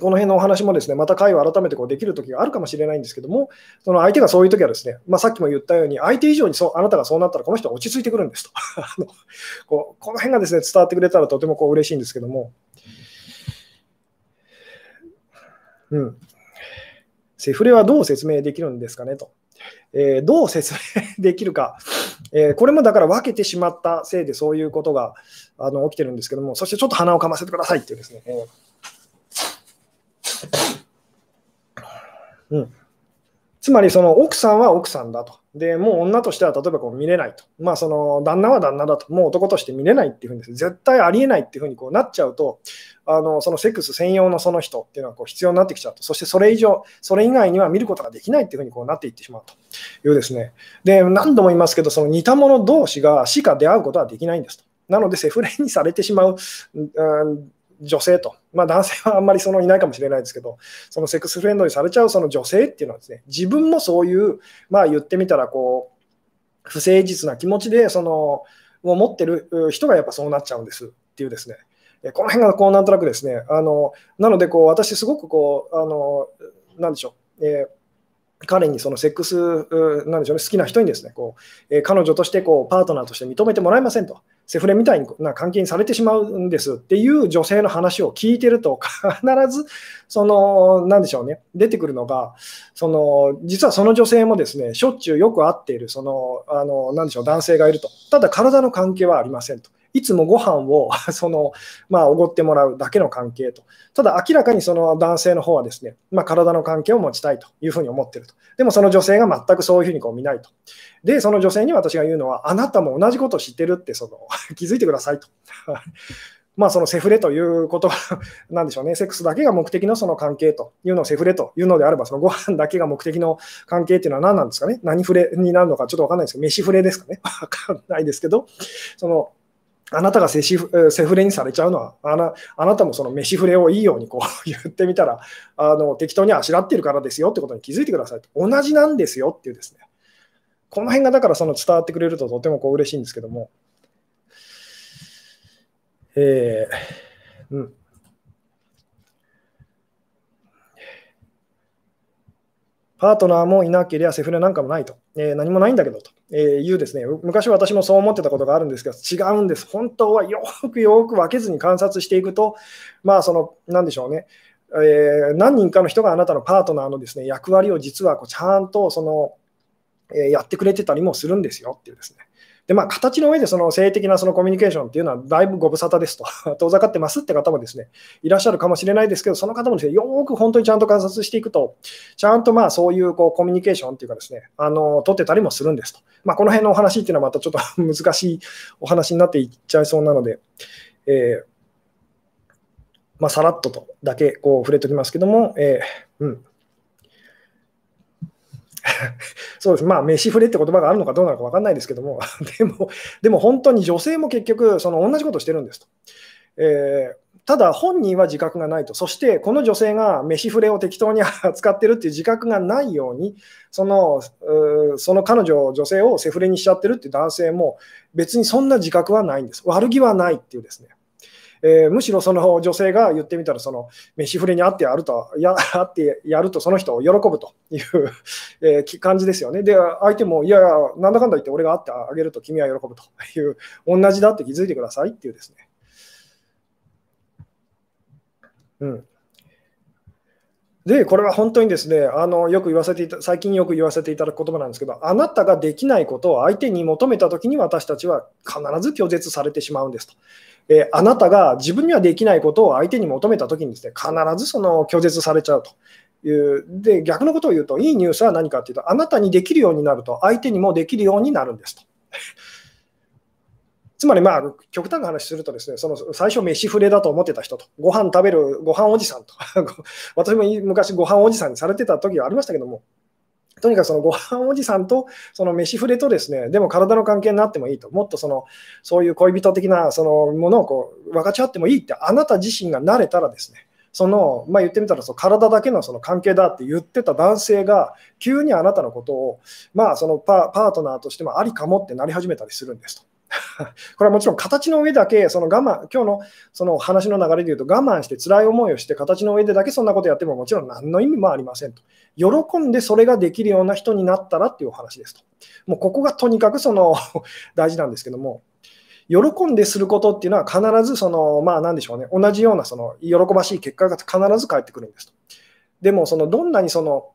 この辺のお話もですね、また会話改めてこうできるときがあるかもしれないんですけども、その相手がそういうときはですね、まあ、さっきも言ったように、相手以上にそうあなたがそうなったら、この人は落ち着いてくるんですと。あのこうこの辺がですね伝わってくれたらとてもこう嬉しいんですけども、うん、セフレはどう説明できるんですかねと。えー、どう説明できるか、えー、これもだから分けてしまったせいでそういうことがあの起きてるんですけども、そしてちょっと鼻をかませてくださいっていうですね、えー。うん、つまりその奥さんは奥さんだと。でもう女としては例えばこう見れないと。まあその旦那は旦那だと。もう男として見れないっていうふうに、絶対ありえないっていうふうにこうなっちゃうと、あのそのセックス専用のその人っていうのはこう必要になってきちゃうと。そしてそれ以上、それ以外には見ることができないっていうふうにこうなっていってしまうというですね。で、何度も言いますけど、その似た者同士がしか出会うことはできないんですと。なので、セフレにされてしまう、うん女性と、まあ、男性はあんまりそのいないかもしれないですけど、そのセックスフレンドにされちゃうその女性っていうのはですね、自分もそういう、まあ、言ってみたらこう、不誠実な気持ちでそのを持ってる人がやっぱそうなっちゃうんですっていうですね、この辺がこうなんとなくですね、あのなのでこう私すごくこう、あのなんでしょう、えー彼にそのセックス、なんでしょうね、好きな人にですね、こうえー、彼女としてこうパートナーとして認めてもらえませんと。セフレみたいな関係にされてしまうんですっていう女性の話を聞いてると、必ず、その、なんでしょうね、出てくるのが、その、実はその女性もですね、しょっちゅうよく会っている、その、あの、なんでしょう、男性がいると。ただ体の関係はありませんと。いつもご飯を その、まあ、おごってもらうだけの関係と。ただ明らかにその男性の方はですね、まあ、体の関係を持ちたいというふうに思っていると。でもその女性が全くそういうふうにこう見ないと。で、その女性に私が言うのは、あなたも同じことを知ってるってその 気づいてくださいと。まあそのセフレということは、なんでしょうね、セックスだけが目的のその関係というのをセフレというのであれば、そのご飯だけが目的の関係っていうのは何なんですかね、何フレになるのかちょっと分かんないですけど、飯フレですかね、分かんないですけど、そのあなたがセシセフレにされちゃうのはあな、あなたもその飯フレをいいようにこう 言ってみたらあの、適当にあしらってるからですよってことに気づいてくださいと。同じなんですよっていうですね。この辺がだからその伝わってくれるととてもこう嬉しいんですけども。えー、うん。パートナーもいなければセフレなんかもないと、えー、何もないんだけどと、えいうですね、昔私もそう思ってたことがあるんですが、違うんです。本当はよくよく分けずに観察していくと、まあ、その、なんでしょうね、えー、何人かの人があなたのパートナーのですね役割を実はこうちゃんとその、えー、やってくれてたりもするんですよ。っていうですね。で、まあ、形の上でその性的なそのコミュニケーションっていうのはだいぶご無沙汰ですと、遠ざかってますって方もですね、いらっしゃるかもしれないですけど、その方もですね、よく本当にちゃんと観察していくと、ちゃんとまあそういうこうコミュニケーションっていうかですね、あの、取ってたりもするんですと。まあ、この辺のお話っていうのはまたちょっと 難しいお話になっていっちゃいそうなので、えー、まあ、さらっととだけこう触れておきますけども、えー、うん、そうです、まあ、飯触れって言葉があるのかどうなのか分かんないですけども、でも、でも本当に女性も結局、その同じことしてるんですと。えー、ただ、本人は自覚がないと、そしてこの女性が飯触れを適当に扱ってるっていう自覚がないように、そのその彼女、女性をセフレにしちゃってるっていう男性も、別にそんな自覚はないんです。悪気はないっていうですね。えー、むしろその女性が言ってみたら、その飯触れにあってやると、やあってやるとその人を喜ぶという、えー、感じですよね。で、相手も、いやいや、なんだかんだ言って俺があってあげると君は喜ぶという、同じだって気づいてくださいっていうですね。うん、で、これは本当にですね、あのよく言わせていた、最近よく言わせていただく言葉なんですけど、あなたができないことを相手に求めたときに私たちは必ず拒絶されてしまうんですと。えあなたが自分にはできないことを相手に求めたときにですね、必ずその拒絶されちゃうという。で、逆のことを言うと、いいニュースは何かというと、あなたにできるようになると、相手にもできるようになるんですと。つまり、まあ、極端な話するとですね、その最初、飯触れだと思ってた人と、ご飯食べるご飯おじさんと、私も昔、ご飯おじさんにされてた時がありましたけども、とにかくそのご飯おじさんとその飯触れとですね、でも体の関係になってもいいと、もっとそのそういう恋人的なそのものをこう分かち合ってもいいって、あなた自身が慣れたらですね、その、まあ、言ってみたらその体だけのその関係だって言ってた男性が、急にあなたのことを、まあ、そのパートナーとしてもありかもってなり始めたりするんですと。これはもちろん形の上だけ、その我慢、今日のその話の流れで言うと、我慢して辛い思いをして、形の上でだけそんなことやってももちろん何の意味もありませんと。喜んでそれができるような人になったらっていうお話ですと。もうここがとにかくその 大事なんですけども、喜んですることっていうのは必ずその、まあなんでしょうね、同じようなその喜ばしい結果が必ず返ってくるんですと。でも、そのどんなにその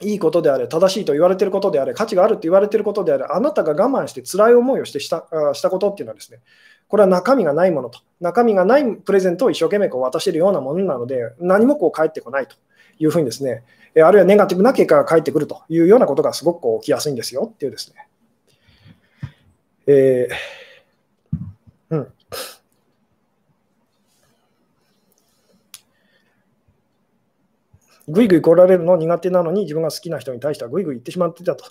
いいことであれ、正しいと言われていることであれ、価値があると言われていることであれ、あなたが我慢して辛い思いをしてしたしたことっていうのはですね、これは中身がないものと、中身がないプレゼントを一生懸命こう渡しているようなものなので、何もこう返ってこないというふうにですね、あるいはネガティブな結果が返ってくるというようなことがすごくこう起きやすいんですよっていうですね。えー、うん。ぐいぐい来られるの苦手なのに自分が好きな人に対してはぐいぐい言ってしまってたと。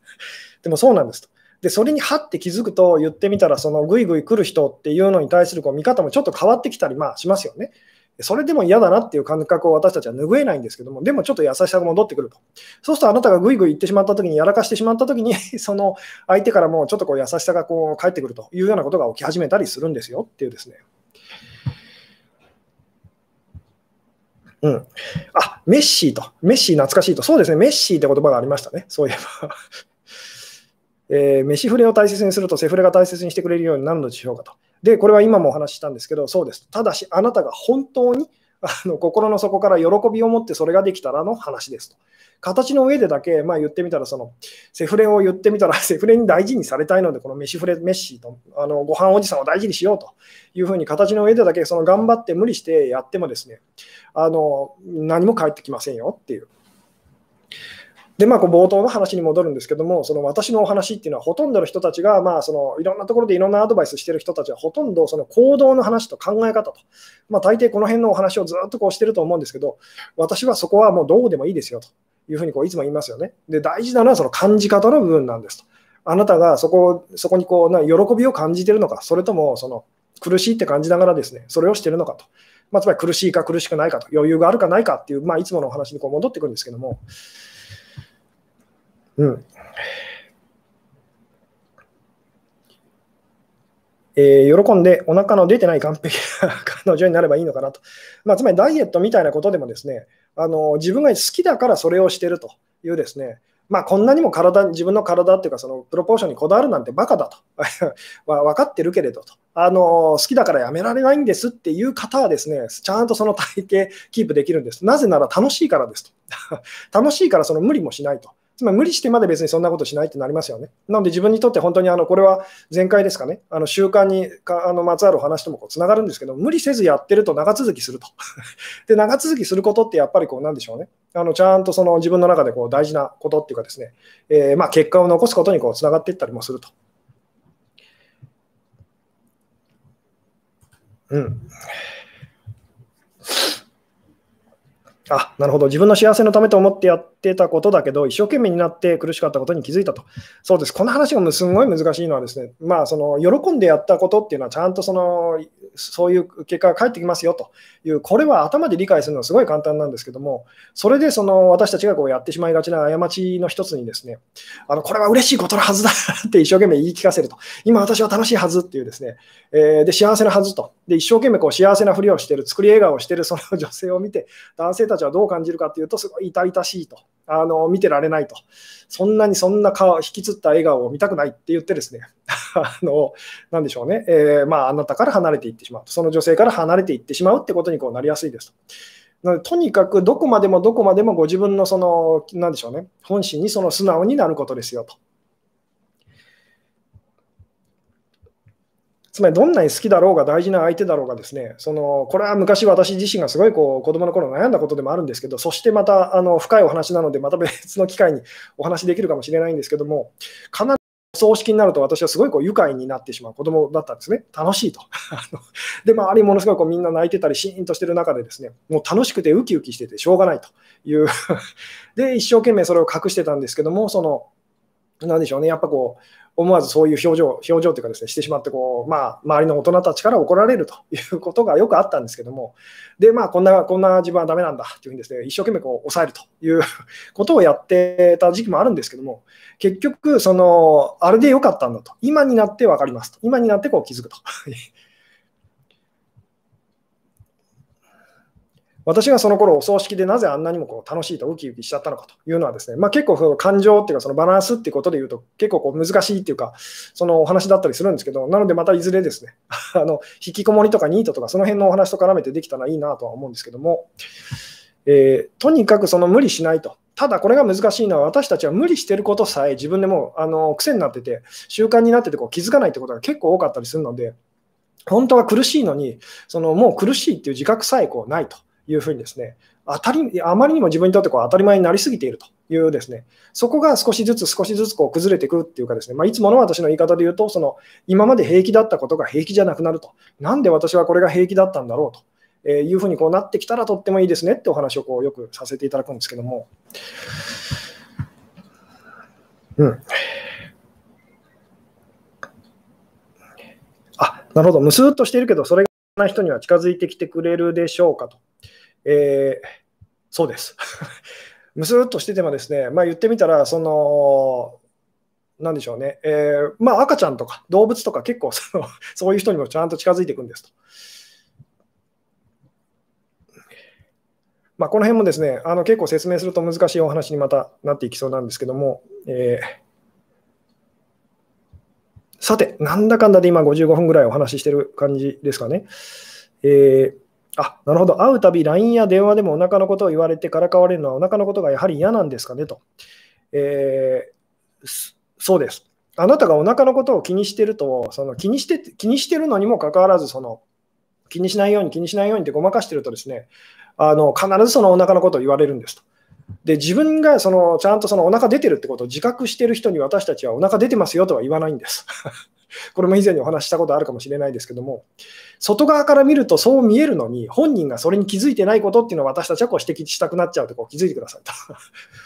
でもそうなんですと。で、それにはって気づくと言ってみたら、そのぐいぐい来る人っていうのに対するこう見方もちょっと変わってきたりまあしますよね。それでも嫌だなっていう感覚を私たちは拭えないんですけども、でもちょっと優しさが戻ってくると。そうするとあなたがぐいぐい言ってしまったときに、やらかしてしまったときに、その相手からもちょっとこう優しさがこう返ってくるというようなことが起き始めたりするんですよっていうですね。うん。あ、メッシーと。メッシー懐かしいと。そうですね。メッシーって言葉がありましたね。そういえば えー、飯フレを大切にするとセフレが大切にしてくれるようになるのでしょうかと。で、これは今もお話ししたんですけど、そうです。ただし、あなたが本当にあの心の底から喜びを持ってそれができたらの話ですと。形の上でだけ、まあ、言ってみたら、そのセフレを言ってみたら、セフレに大事にされたいので、この飯フレ、メッシーと、あのご飯おじさんを大事にしようというふうに、形の上でだけその頑張って無理してやってもですね、あの何も返ってきませんよっていう。で、まあ、こう冒頭の話に戻るんですけども、その私のお話っていうのは、ほとんどの人たちが、まあ、そのいろんなところでいろんなアドバイスしてる人たちは、ほとんどその行動の話と考え方と、まあ、大抵この辺のお話をずっとこうしてると思うんですけど、私はそこはもうどうでもいいですよというふうにこういつも言いますよね。で、大事なのはその感じ方の部分なんですと。あなたがそこそこにこうな喜びを感じてるのか、それともその苦しいって感じながらですね、それをしてるのかと。まあ、つまり苦しいか苦しくないかと、余裕があるかないかっていう、まあ、いつものお話にこう戻ってくるんですけども、うん。えー、喜んでお腹の出てない完璧な彼女になればいいのかなと。まあ、つまりダイエットみたいなことでもですね、あの自分が好きだからそれをしてるというですね、まあ、こんなにも体自分の体っていうかそのプロポーションにこだわるなんてバカだと。分かってるけれどと。あの好きだからやめられないんですっていう方はですねちゃんとその体型キープできるんです。なぜなら楽しいからですと。楽しいからその無理もしないと。つまり無理してまで別にそんなことしないってなりますよね。なので自分にとって本当にあのこれは前回ですかね、あの習慣にかあのまつわる話ともつながるんですけど、無理せずやってると長続きすると。で、長続きすることってやっぱりこうなんでしょうね。あのちゃんとその自分の中でこう大事なことっていうかですね、えー、まあ結果を残すことにこうつながっていったりもすると。うん。あ、なるほど。自分の幸せのためと思ってやってたことだけど、一生懸命になって苦しかったことに気づいたと。そうです。この話がすごい難しいのはですね、まあ、その、喜んでやったことっていうのは、ちゃんとその、そういう結果が返ってきますよという、これは頭で理解するのはすごい簡単なんですけども、それでその私たちがこうやってしまいがちな過ちの一つにですね、あのこれは嬉しいことのはずだって一生懸命言い聞かせると、今私は楽しいはずっていうですね、えー、で幸せなはずと、で一生懸命こう幸せなふりをしている、作り笑顔をしているその女性を見て、男性たちはどう感じるかというと、すごい痛々しいと。あの見てられないと、そんなにそんな顔引きつった笑顔を見たくないって言ってですね、あのなでしょうね、えー、まあ、あなたから離れていってしまうその女性から離れていってしまうってことにこうなりやすいですと。なのでとにかくどこまでもどこまでもご自分のその、なでしょうね、本心にその素直になることですよと。つまりどんなに好きだろうが大事な相手だろうがですね、そのこれは昔私自身がすごいこう子供の頃悩んだことでもあるんですけど、そしてまたあの深いお話なので、また別の機会にお話できるかもしれないんですけども、必ず葬式になると私はすごいこう愉快になってしまう子供だったんですね。楽しいと。で、周りものすごいこうみんな泣いてたりシーンとしてる中でですね、もう楽しくてウキウキしててしょうがないという で、一生懸命それを隠してたんですけども、そのなんでしょうね、やっぱこう、思わずそういう表情、表情というかですね、してしまってこう、まあ、周りの大人たちから怒られるということがよくあったんですけども、で、まあ、こんな、こんな自分はダメなんだというふうにですね、一生懸命こう抑えるという ことをやってた時期もあるんですけども、結局、その、あれでよかったんだと、今になって分かりますと、今になってこう気づくと。私がその頃お葬式でなぜあんなにもこう楽しいとウキウキしちゃったのかというのはですね、まあ、結構その感情っていうかそのバランスっていうことで言うと結構こう難しいっていうかそのお話だったりするんですけどなのでまたいずれですね あの引きこもりとかニートとかその辺のお話と絡めてできたらいいなとは思うんですけども、えー、とにかくその無理しないと。ただこれが難しいのは私たちは無理してることさえ自分でもあの癖になってて習慣になっててこう気づかないってことが結構多かったりするので本当は苦しいのにそのもう苦しいっていう自覚さえこうないと。いうふうにですね、当たりあまりにも自分にとってこう当たり前になりすぎているというですね、そこが少しずつ少しずつこう崩れていくっていうかですね、まあ、いつもの私の言い方で言うと、その今まで平気だったことが平気じゃなくなると。なんで私はこれが平気だったんだろうと。えいうふうにこうなってきたらとってもいいですねってお話をこうよくさせていただくんですけども。うん。あ、なるほど。むすっとしているけど、それがな人には近づいてきてくれるでしょうかと。えー、そうです。むすっとしててもですね、まあ、言ってみたら、その、なんでしょうね、えー、まあ、赤ちゃんとか動物とか結構その そういう人にもちゃんと近づいていくんですと。まあ、この辺もですね、あの結構説明すると難しいお話にまたなっていきそうなんですけども、えー、さて、なんだかんだで今55分ぐらいお話ししてる感じですかね。えーあなるほど、会うたび LINE や電話でもお腹のことを言われてからかわれるのはお腹のことがやはり嫌なんですかねと。えー、そうです。あなたがお腹のことを気にしてると、その気にして気にしてるのにもかかわらずその、気にしないように気にしないようにってごまかしてるとですね、あの必ずそのお腹のことを言われるんですと。で自分がそのちゃんとそのお腹出てるってことを自覚してる人に私たちはお腹出てますよとは言わないんです。これも以前にお話したことあるかもしれないですけども、外側から見るとそう見えるのに、本人がそれに気づいてないことっていうのを私たちはこう指摘したくなっちゃうとこう気づいてくださいと。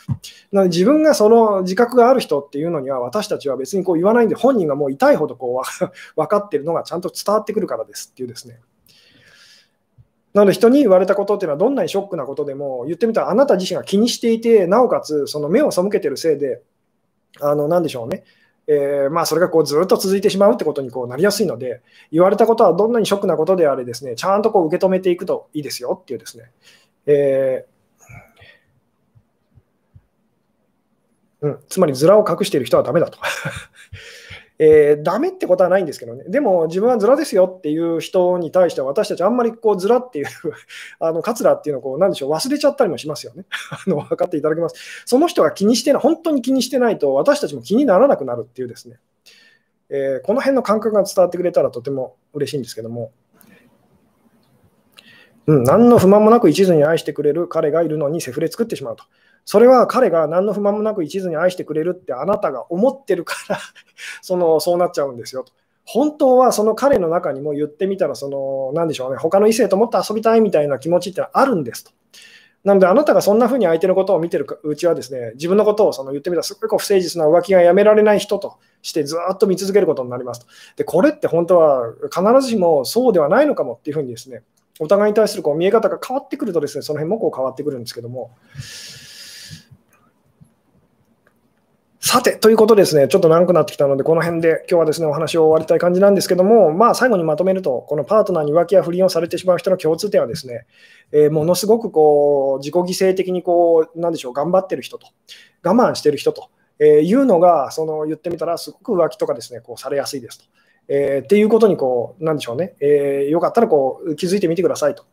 なので自分がその自覚がある人っていうのには私たちは別にこう言わないんで、本人がもう痛いほどこう分 かってるのがちゃんと伝わってくるからですっていうですね。なので人に言われたことっていうのはどんなにショックなことでも言ってみたらあなた自身が気にしていてなおかつその目を背けてるせいであの何でしょうね。え、まあ、それがこうずっと続いてしまうってことにこうなりやすいので、言われたことはどんなにショックなことであれ、ですねちゃんとこう受け止めていくといいですよっていうですね、え、うん、つまりズラを隠している人はダメだと。えー、ダメってことはないんですけどね、でも自分はズラですよっていう人に対しては、私たちあんまりこうズラっていう あのカツラっていうのをこう、なんでしょう、忘れちゃったりもしますよね。あの分かっていただけます。その人が気にしてない、本当に気にしてないと、私たちも気にならなくなるっていうですね、えー、この辺の感覚が伝わってくれたらとても嬉しいんですけども。うん、何の不満もなく一途に愛してくれる彼がいるのにセフレ作ってしまうと。それは彼が何の不満もなく一途に愛してくれるってあなたが思ってるから そのそうなっちゃうんですよと。本当はその彼の中にも言ってみたら、その、なんでしょうね、他の異性ともっと遊びたいみたいな気持ちってあるんですと。なので、あなたがそんな風に相手のことを見てるうちはですね、自分のことをその言ってみたら、すごいこう不誠実な浮気がやめられない人としてずっと見続けることになりますと。で、これって本当は必ずしもそうではないのかもっていうふうにですね、お互いに対するこう見え方が変わってくるとですね、その辺もこう変わってくるんですけども、さて、ということですね、ちょっと長くなってきたので、この辺で今日はですね、お話を終わりたい感じなんですけども、まあ、最後にまとめると、このパートナーに浮気や不倫をされてしまう人の共通点はですね、えー、ものすごくこう自己犠牲的にこう、なんでしょう、頑張ってる人と、我慢してる人と、えー、いうのが、その言ってみたら、すごく浮気とかですね、こうされやすいですと。えー、っていうことにこう、なんでしょうね、えー、よかったらこう気づいてみてくださいと。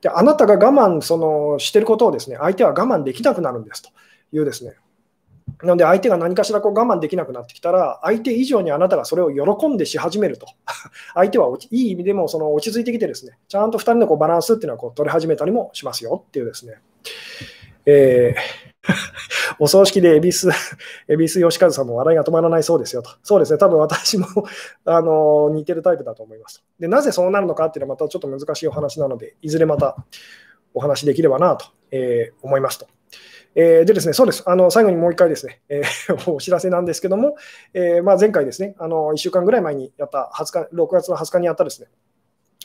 であなたが我慢そのしてることをですね、相手は我慢できなくなるんですというですね、なので相手が何かしらこう我慢できなくなってきたら、相手以上にあなたがそれを喜んでし始めると、相手はいい意味でもその落ち着いてきて、ですねちゃんと2人のこうバランスっていうのはこう取り始めたりもしますよっていうですね。えー お葬式で恵比寿、恵比寿吉和さんも笑いが止まらないそうですよと。そうですね、多分私もあの似てるタイプだと思います。で、なぜそうなるのかっていうのはまたちょっと難しいお話なので、いずれまたお話できればなと、えー、思いますと。えー、でですね、そうです。あの、最後にもう一回ですね、えー、お知らせなんですけども、えー、まあ、前回ですね、あの、1週間ぐらい前にやった20日、6月の20日にやったですね、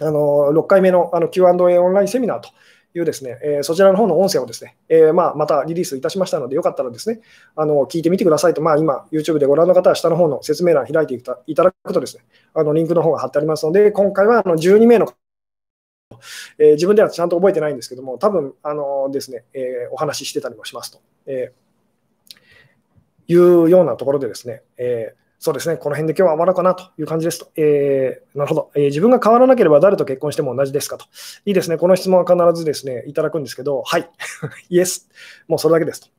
あの、6回目のあの Q&A オンラインセミナーというですね、えー、そちらの方の音声をですね、えー、まあ、またリリースいたしましたので、よかったらですね、あの聞いてみてくださいと、まあ、今、YouTube でご覧の方は下の方の説明欄開いていただくとですね、あのリンクの方が貼ってありますので、今回はあの12名のえー、自分ではちゃんと覚えてないんですけども、多分あのですね、えー、お話ししてたりもしますと、えー、いうようなところでですね、えそうですね、この辺で今日は終わろうかなという感じですと。えー、なるほど、えー、自分が変わらなければ誰と結婚しても同じですかと。いいですね、この質問は必ずですね、いただくんですけど、はい、イエス、もうそれだけですと。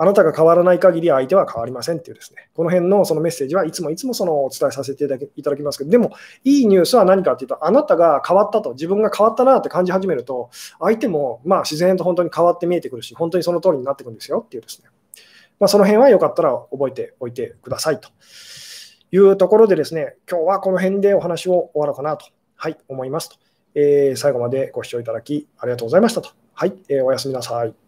あなたが変わらない限り相手は変わりませんっていうですね、この辺のそのメッセージはいつもいつもそのお伝えさせていただきますけど、でも、いいニュースは何かっていうと、あなたが変わったと、自分が変わったなって感じ始めると、相手もまあ自然と本当に変わって見えてくるし、本当にその通りになってくるんですよっていうですね、まあ、その辺はよかったら覚えておいてくださいと。いうところでですね、今日はこの辺でお話を終わろうかなと、はい、思いますと、えー、最後までご視聴いただきありがとうございましたと。はい、えー、おやすみなさい。